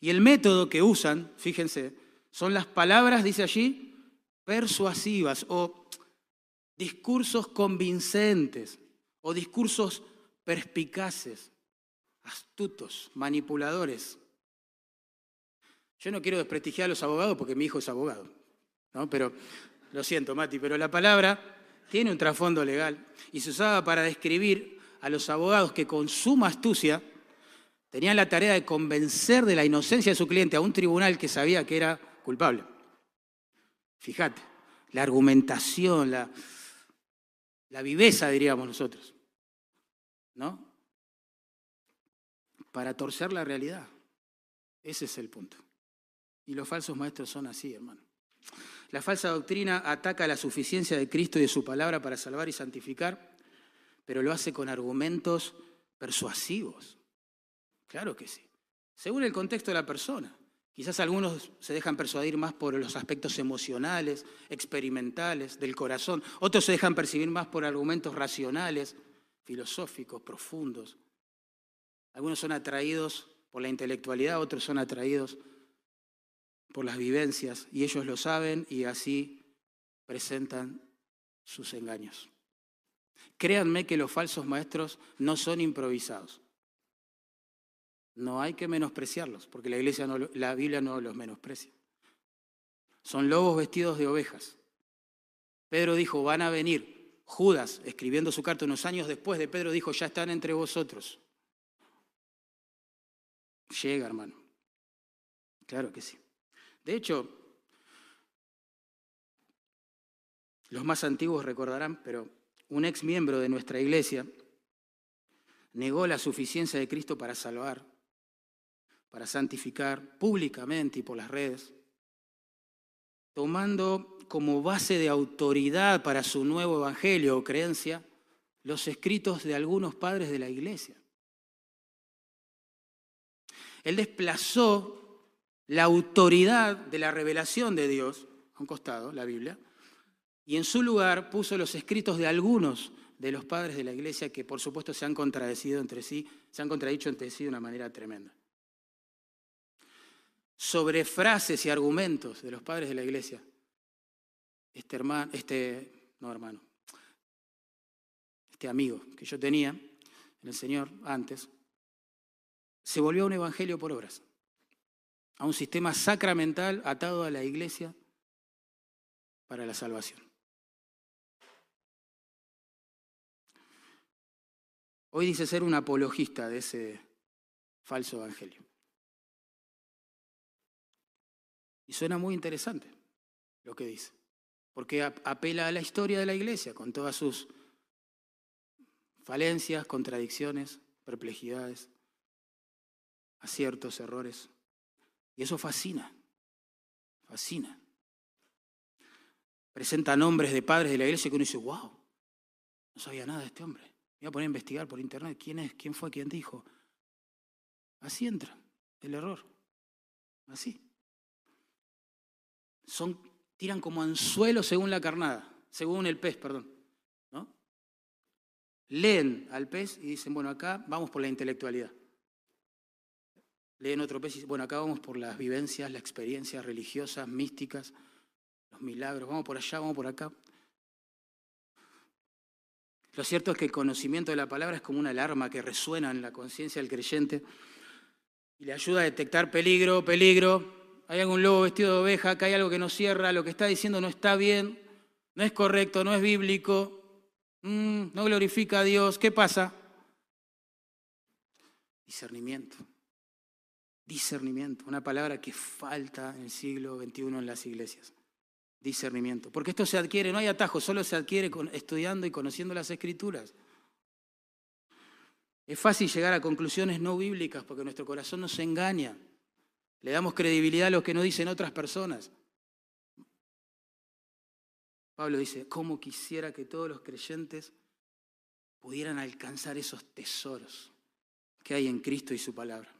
Y el método que usan, fíjense, son las palabras, dice allí, persuasivas o discursos convincentes o discursos perspicaces astutos, manipuladores. Yo no quiero desprestigiar a los abogados porque mi hijo es abogado, ¿no? Pero lo siento, Mati, pero la palabra tiene un trasfondo legal y se usaba para describir a los abogados que con suma astucia tenían la tarea de convencer de la inocencia de su cliente a un tribunal que sabía que era culpable. Fíjate, la argumentación, la, la viveza, diríamos nosotros. ¿No? Para torcer la realidad. Ese es el punto. Y los falsos maestros son así, hermano. La falsa doctrina ataca la suficiencia de Cristo y de su palabra para salvar y santificar, pero lo hace con argumentos persuasivos. Claro que sí. Según el contexto de la persona. Quizás algunos se dejan persuadir más por los aspectos emocionales, experimentales, del corazón. Otros se dejan percibir más por argumentos racionales, filosóficos, profundos. Algunos son atraídos por la intelectualidad, otros son atraídos por las vivencias y ellos lo saben y así presentan sus engaños. Créanme que los falsos maestros no son improvisados. No hay que menospreciarlos, porque la, iglesia la Biblia no los menosprecia. Son lobos vestidos de ovejas. Pedro dijo, van a venir. Judas, escribiendo su carta unos años después de Pedro, dijo, ya están entre vosotros. Llega, hermano. Claro que sí. De hecho, los más antiguos recordarán, pero un ex miembro de nuestra iglesia negó la suficiencia de Cristo para salvar, para santificar públicamente y por las redes, tomando como base de autoridad para su nuevo evangelio o creencia los escritos de algunos padres de la iglesia. Él desplazó la autoridad de la revelación de Dios, a un costado, la Biblia, y en su lugar puso los escritos de algunos de los padres de la iglesia que por supuesto se han contradecido entre sí, se han contradicho entre sí de una manera tremenda. Sobre frases y argumentos de los padres de la iglesia, este hermano, este, no hermano, este amigo que yo tenía en el Señor antes, se volvió un evangelio por obras. a un sistema sacramental atado a la iglesia para la salvación. Hoy dice ser un apologista de ese falso evangelio. Y suena muy interesante lo que dice, porque apela a la historia de la iglesia con todas sus falencias, contradicciones, perplejidades, aciertos, errores. Y eso fascina, fascina. Presenta nombres de padres de la iglesia que uno dice, wow, no sabía nada de este hombre. Me voy a poner a investigar por internet quién es, quién fue, quién dijo. Así entra el error. Así. Son, tiran como anzuelo según la carnada, según el pez, perdón. ¿no? Leen al pez y dicen, bueno, acá vamos por la intelectualidad. Leen otro pez y bueno, acá vamos por las vivencias, las experiencias religiosas, místicas, los milagros, vamos por allá, vamos por acá. Lo cierto es que el conocimiento de la palabra es como una alarma que resuena en la conciencia del creyente y le ayuda a detectar peligro, peligro. Hay algún lobo vestido de oveja, acá hay algo que no cierra, lo que está diciendo no está bien, no es correcto, no es bíblico, mm, no glorifica a Dios. ¿Qué pasa? Discernimiento. Discernimiento, una palabra que falta en el siglo XXI en las iglesias discernimiento. Porque esto se adquiere, no hay atajo, solo se adquiere estudiando y conociendo las escrituras. Es fácil llegar a conclusiones no bíblicas porque nuestro corazón nos engaña. Le damos credibilidad a lo que no dicen otras personas. Pablo dice, ¿cómo quisiera que todos los creyentes pudieran alcanzar esos tesoros que hay en Cristo y su palabra?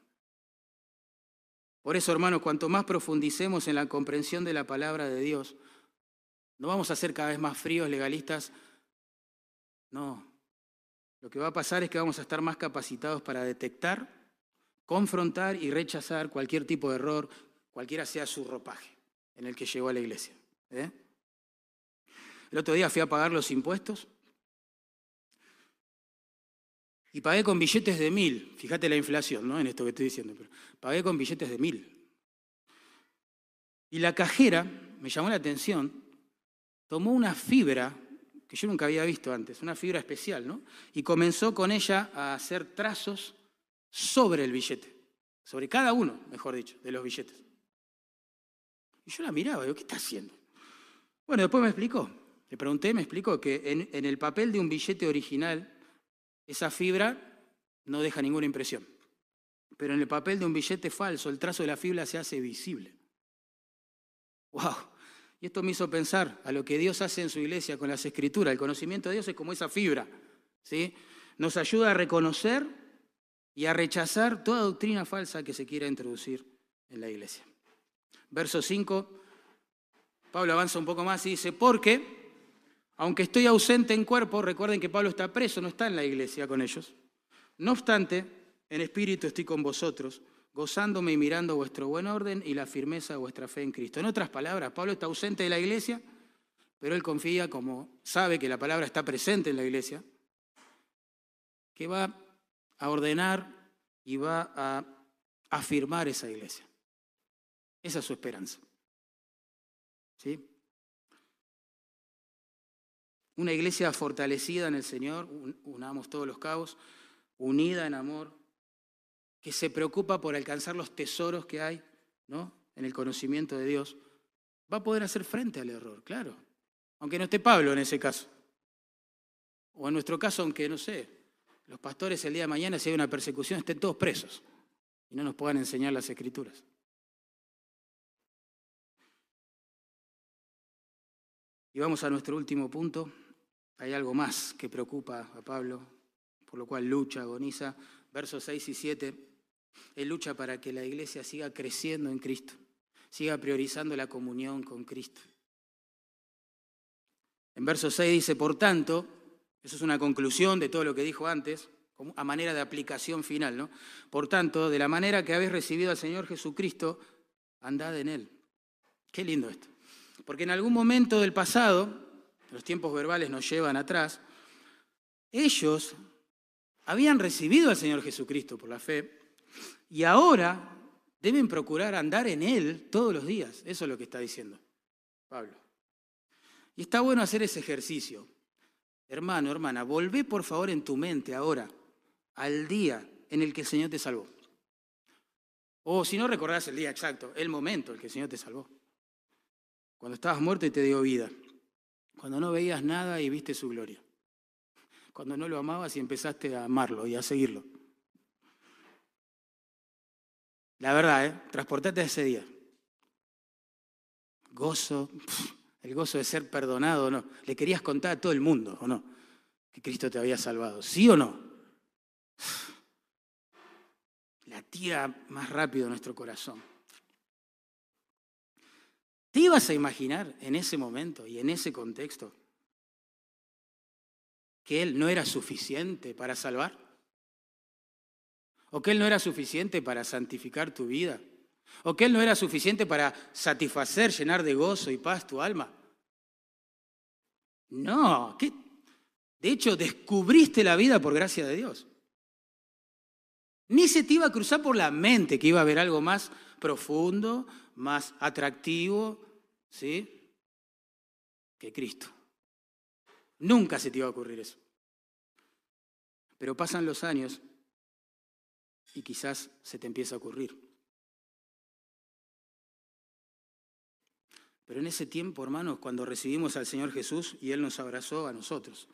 Por eso, hermanos, cuanto más profundicemos en la comprensión de la palabra de Dios, no vamos a ser cada vez más fríos, legalistas. No. Lo que va a pasar es que vamos a estar más capacitados para detectar, confrontar y rechazar cualquier tipo de error, cualquiera sea su ropaje en el que llegó a la iglesia. ¿eh? El otro día fui a pagar los impuestos y pagué con billetes de mil. Fíjate la inflación, ¿no? En esto que estoy diciendo. Pagué con billetes de mil. Y la cajera me llamó la atención tomó una fibra que yo nunca había visto antes, una fibra especial, ¿no? Y comenzó con ella a hacer trazos sobre el billete, sobre cada uno, mejor dicho, de los billetes. Y yo la miraba, digo, ¿qué está haciendo? Bueno, después me explicó, le pregunté, me explicó que en el papel de un billete original, esa fibra no deja ninguna impresión. Pero en el papel de un billete falso, el trazo de la fibra se hace visible. ¡Wow! Y esto me hizo pensar a lo que Dios hace en su iglesia con las escrituras. El conocimiento de Dios es como esa fibra. ¿sí? Nos ayuda a reconocer y a rechazar toda doctrina falsa que se quiera introducir en la iglesia. Verso 5, Pablo avanza un poco más y dice, porque, aunque estoy ausente en cuerpo, recuerden que Pablo está preso, no está en la iglesia con ellos. No obstante, en espíritu estoy con vosotros gozándome y mirando vuestro buen orden y la firmeza de vuestra fe en Cristo. En otras palabras, Pablo está ausente de la iglesia, pero él confía, como sabe que la palabra está presente en la iglesia, que va a ordenar y va a afirmar esa iglesia. Esa es su esperanza. ¿Sí? Una iglesia fortalecida en el Señor, unamos todos los cabos, unida en amor, que se preocupa por alcanzar los tesoros que hay ¿no? en el conocimiento de Dios, va a poder hacer frente al error, claro. Aunque no esté Pablo en ese caso. O en nuestro caso, aunque no sé, los pastores el día de mañana, si hay una persecución, estén todos presos y no nos puedan enseñar las escrituras. Y vamos a nuestro último punto. Hay algo más que preocupa a Pablo, por lo cual lucha, agoniza. Versos 6 y 7 él lucha para que la iglesia siga creciendo en Cristo, siga priorizando la comunión con Cristo. En verso 6 dice, por tanto, eso es una conclusión de todo lo que dijo antes, a manera de aplicación final, ¿no? Por tanto, de la manera que habéis recibido al Señor Jesucristo, andad en Él. Qué lindo esto. Porque en algún momento del pasado, los tiempos verbales nos llevan atrás, ellos habían recibido al Señor Jesucristo por la fe, y ahora deben procurar andar en Él todos los días. Eso es lo que está diciendo Pablo. Y está bueno hacer ese ejercicio. Hermano, hermana, volvé por favor en tu mente ahora al día en el que el Señor te salvó. O si no recordás el día exacto, el momento en el que el Señor te salvó. Cuando estabas muerto y te dio vida. Cuando no veías nada y viste su gloria. Cuando no lo amabas y empezaste a amarlo y a seguirlo. La verdad, ¿eh? Transportate a ese día. Gozo, el gozo de ser perdonado o no. Le querías contar a todo el mundo, ¿o no? Que Cristo te había salvado. ¿Sí o no? La tira más rápido nuestro corazón. ¿Te ibas a imaginar en ese momento y en ese contexto que Él no era suficiente para salvar? ¿O que Él no era suficiente para santificar tu vida? ¿O que Él no era suficiente para satisfacer, llenar de gozo y paz tu alma? No, de hecho descubriste la vida por gracia de Dios. Ni se te iba a cruzar por la mente que iba a haber algo más profundo, más atractivo, ¿sí? Que Cristo. Nunca se te iba a ocurrir eso. Pero pasan los años y quizás se te empieza a ocurrir. Pero en ese tiempo, hermanos, cuando recibimos al Señor Jesús y Él nos abrazó a nosotros,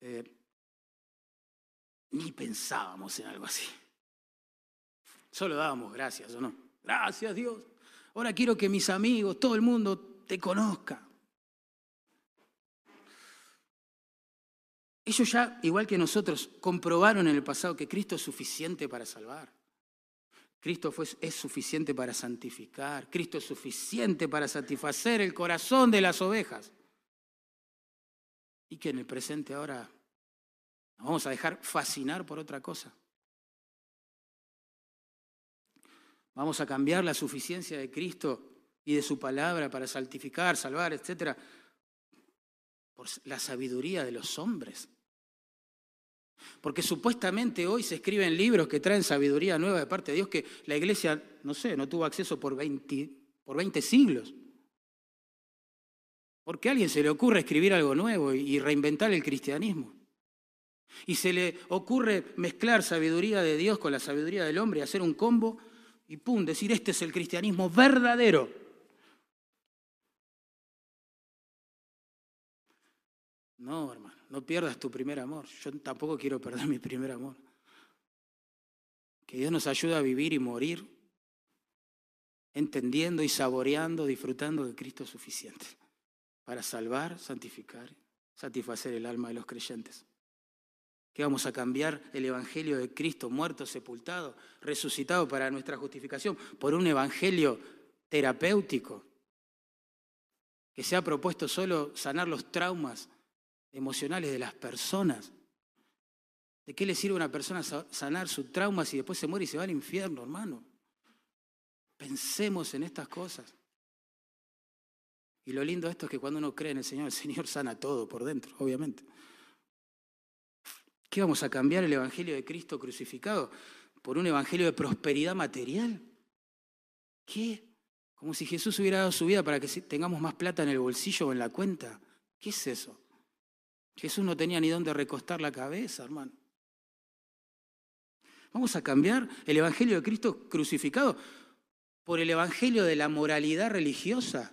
eh, ni pensábamos en algo así. Solo dábamos gracias, ¿o no? Gracias Dios. Ahora quiero que mis amigos, todo el mundo te conozca. Ellos ya, igual que nosotros, comprobaron en el pasado que Cristo es suficiente para salvar. Cristo fue, es suficiente para santificar. Cristo es suficiente para satisfacer el corazón de las ovejas. Y que en el presente ahora nos vamos a dejar fascinar por otra cosa. Vamos a cambiar la suficiencia de Cristo y de su palabra para santificar, salvar, etcétera, por la sabiduría de los hombres. Porque supuestamente hoy se escriben libros que traen sabiduría nueva de parte de Dios que la iglesia, no sé, no tuvo acceso por 20, por 20 siglos. Porque a alguien se le ocurre escribir algo nuevo y reinventar el cristianismo. Y se le ocurre mezclar sabiduría de Dios con la sabiduría del hombre y hacer un combo y pum, decir, este es el cristianismo verdadero. No, hermano, no pierdas tu primer amor. Yo tampoco quiero perder mi primer amor. Que Dios nos ayude a vivir y morir entendiendo y saboreando, disfrutando de Cristo suficiente para salvar, santificar, satisfacer el alma de los creyentes que vamos a cambiar el Evangelio de Cristo muerto, sepultado, resucitado para nuestra justificación por un Evangelio terapéutico que se ha propuesto solo sanar los traumas emocionales de las personas. ¿De qué le sirve a una persona sanar sus traumas y después se muere y se va al infierno, hermano? Pensemos en estas cosas. Y lo lindo de esto es que cuando uno cree en el Señor, el Señor sana todo por dentro, obviamente. ¿Qué vamos a cambiar el Evangelio de Cristo crucificado por un Evangelio de prosperidad material? ¿Qué? Como si Jesús hubiera dado su vida para que tengamos más plata en el bolsillo o en la cuenta. ¿Qué es eso? Jesús no tenía ni dónde recostar la cabeza, hermano. Vamos a cambiar el Evangelio de Cristo crucificado por el Evangelio de la moralidad religiosa,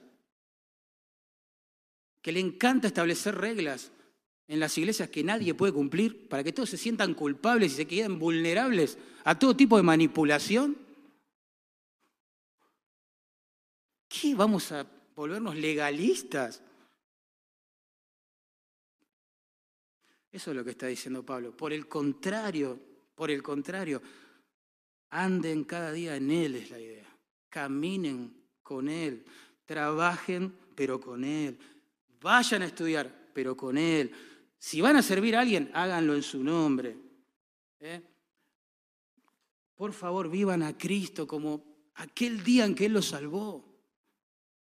que le encanta establecer reglas en las iglesias que nadie puede cumplir para que todos se sientan culpables y se queden vulnerables a todo tipo de manipulación? ¿Qué? ¿Vamos a volvernos legalistas? Eso es lo que está diciendo Pablo. Por el contrario, por el contrario, anden cada día en Él es la idea. Caminen con Él, trabajen pero con Él, vayan a estudiar pero con Él, si van a servir a alguien, háganlo en su nombre. ¿eh? Por favor, vivan a Cristo como aquel día en que Él los salvó.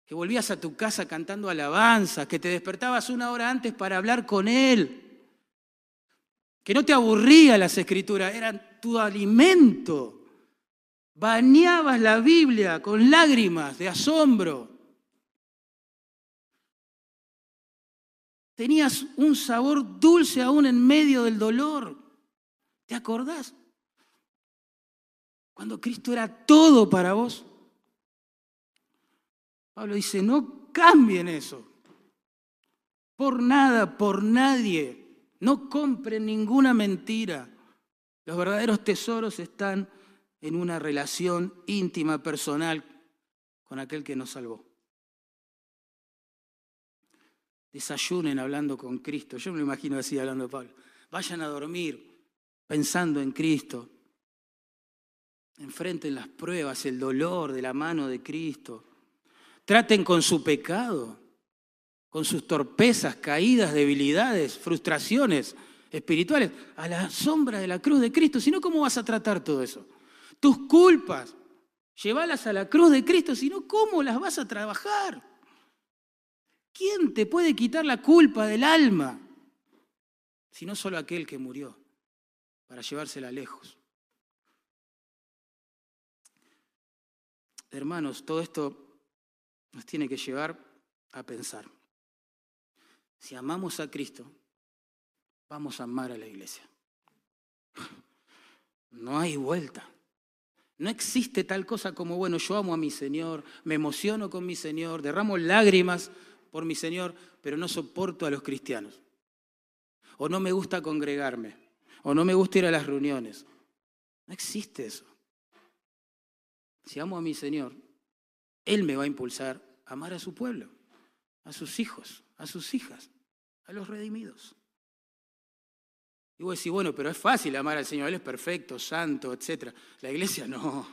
Que volvías a tu casa cantando alabanzas, que te despertabas una hora antes para hablar con Él. Que no te aburría las escrituras, eran tu alimento. Bañabas la Biblia con lágrimas de asombro. Tenías un sabor dulce aún en medio del dolor. ¿Te acordás? Cuando Cristo era todo para vos. Pablo dice, no cambien eso. Por nada, por nadie. No compren ninguna mentira. Los verdaderos tesoros están en una relación íntima, personal, con aquel que nos salvó. Desayunen hablando con Cristo. Yo me lo imagino así hablando de Pablo. Vayan a dormir pensando en Cristo. Enfrenten las pruebas, el dolor de la mano de Cristo. Traten con su pecado, con sus torpezas, caídas, debilidades, frustraciones espirituales, a la sombra de la cruz de Cristo. Si no, ¿cómo vas a tratar todo eso? Tus culpas, llévalas a la cruz de Cristo, si no, ¿cómo las vas a trabajar? ¿Quién te puede quitar la culpa del alma? Si no solo aquel que murió para llevársela lejos. Hermanos, todo esto nos tiene que llevar a pensar. Si amamos a Cristo, vamos a amar a la iglesia. No hay vuelta. No existe tal cosa como, bueno, yo amo a mi Señor, me emociono con mi Señor, derramo lágrimas por mi Señor, pero no soporto a los cristianos. O no me gusta congregarme, o no me gusta ir a las reuniones. No existe eso. Si amo a mi Señor, Él me va a impulsar a amar a su pueblo, a sus hijos, a sus hijas, a los redimidos. Y vos decís, bueno, pero es fácil amar al Señor, Él es perfecto, santo, etc. La iglesia no.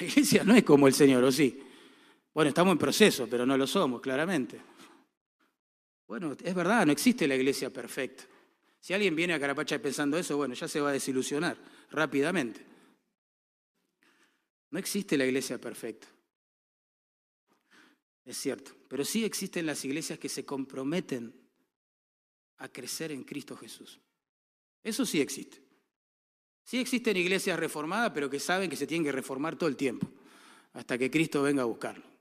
La iglesia no es como el Señor, ¿o sí? Bueno, estamos en proceso, pero no lo somos, claramente. Bueno, es verdad, no existe la iglesia perfecta. Si alguien viene a Carapacha pensando eso, bueno, ya se va a desilusionar rápidamente. No existe la iglesia perfecta. Es cierto, pero sí existen las iglesias que se comprometen a crecer en Cristo Jesús. Eso sí existe. Sí existen iglesias reformadas, pero que saben que se tienen que reformar todo el tiempo, hasta que Cristo venga a buscarlo.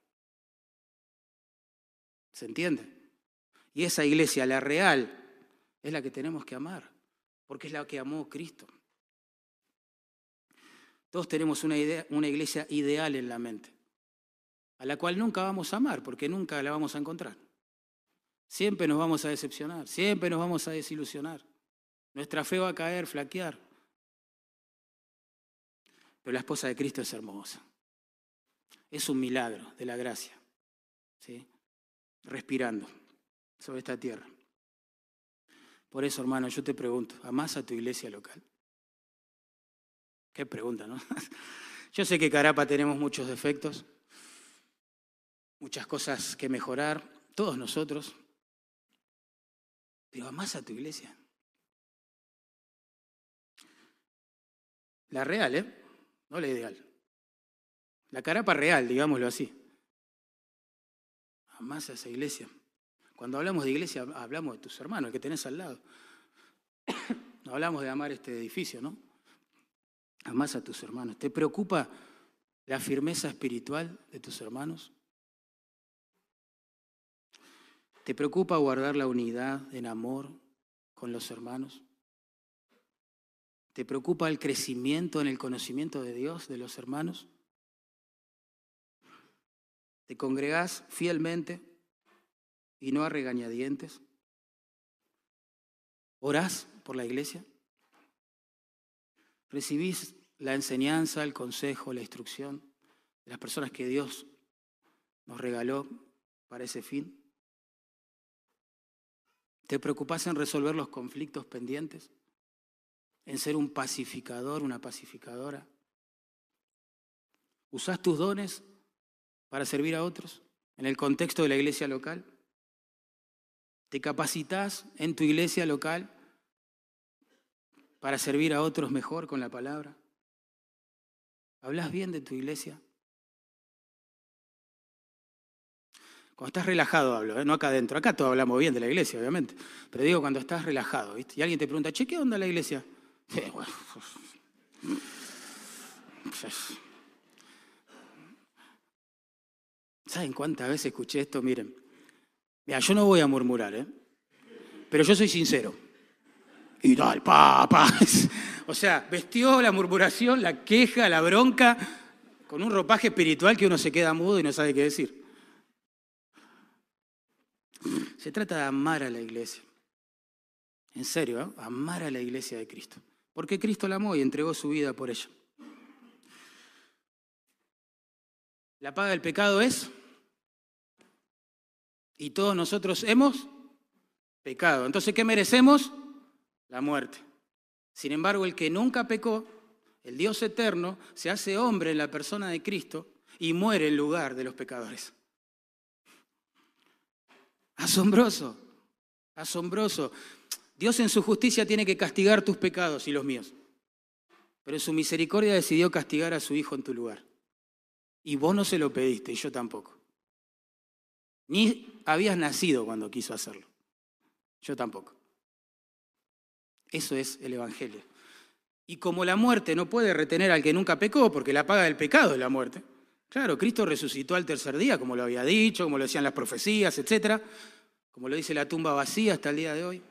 ¿Se entiende? Y esa iglesia, la real, es la que tenemos que amar, porque es la que amó Cristo. Todos tenemos una, idea, una iglesia ideal en la mente, a la cual nunca vamos a amar, porque nunca la vamos a encontrar. Siempre nos vamos a decepcionar, siempre nos vamos a desilusionar. Nuestra fe va a caer, flaquear. Pero la esposa de Cristo es hermosa. Es un milagro de la gracia. ¿sí? Respirando sobre esta tierra. Por eso, hermano, yo te pregunto, ¿amás a tu iglesia local? Qué pregunta, ¿no? Yo sé que Carapa tenemos muchos defectos, muchas cosas que mejorar, todos nosotros, pero amás a tu iglesia. La real, ¿eh? No la ideal. La carapa real, digámoslo así. Amás a esa iglesia. Cuando hablamos de iglesia, hablamos de tus hermanos, el que tenés al lado. No hablamos de amar este edificio, ¿no? Amás a tus hermanos. ¿Te preocupa la firmeza espiritual de tus hermanos? ¿Te preocupa guardar la unidad en amor con los hermanos? ¿Te preocupa el crecimiento en el conocimiento de Dios de los hermanos? ¿Te congregás fielmente y no a regañadientes? ¿Orás por la iglesia? ¿Recibís la enseñanza, el consejo, la instrucción de las personas que Dios nos regaló para ese fin? ¿Te preocupás en resolver los conflictos pendientes? ¿En ser un pacificador, una pacificadora? ¿Usás tus dones para servir a otros en el contexto de la iglesia local? ¿Te capacitas en tu iglesia local para servir a otros mejor con la palabra? ¿Hablas bien de tu iglesia? Cuando estás relajado hablo, ¿eh? no acá adentro. Acá todos hablamos bien de la iglesia, obviamente. Pero digo cuando estás relajado, ¿viste? Y alguien te pregunta, che, ¿qué onda la iglesia? ¿Saben cuántas veces escuché esto? Miren, mira, yo no voy a murmurar, ¿eh? pero yo soy sincero. Y tal, papá. O sea, vestió la murmuración, la queja, la bronca, con un ropaje espiritual que uno se queda mudo y no sabe qué decir. Se trata de amar a la iglesia. En serio, ¿eh? amar a la iglesia de Cristo. Porque Cristo la amó y entregó su vida por ella. La paga del pecado es, y todos nosotros hemos pecado. Entonces, ¿qué merecemos? La muerte. Sin embargo, el que nunca pecó, el Dios eterno, se hace hombre en la persona de Cristo y muere en lugar de los pecadores. Asombroso, asombroso. Dios en su justicia tiene que castigar tus pecados y los míos. Pero en su misericordia decidió castigar a su Hijo en tu lugar. Y vos no se lo pediste, y yo tampoco. Ni habías nacido cuando quiso hacerlo. Yo tampoco. Eso es el Evangelio. Y como la muerte no puede retener al que nunca pecó, porque la paga del pecado es la muerte. Claro, Cristo resucitó al tercer día, como lo había dicho, como lo decían las profecías, etc. Como lo dice la tumba vacía hasta el día de hoy.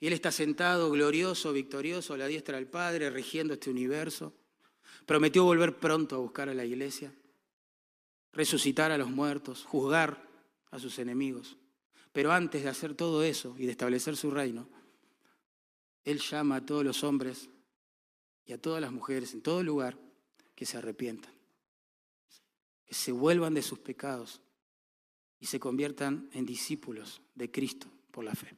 Y Él está sentado, glorioso, victorioso, a la diestra del Padre, rigiendo este universo. Prometió volver pronto a buscar a la iglesia, resucitar a los muertos, juzgar a sus enemigos. Pero antes de hacer todo eso y de establecer su reino, Él llama a todos los hombres y a todas las mujeres en todo lugar que se arrepientan, que se vuelvan de sus pecados y se conviertan en discípulos de Cristo por la fe.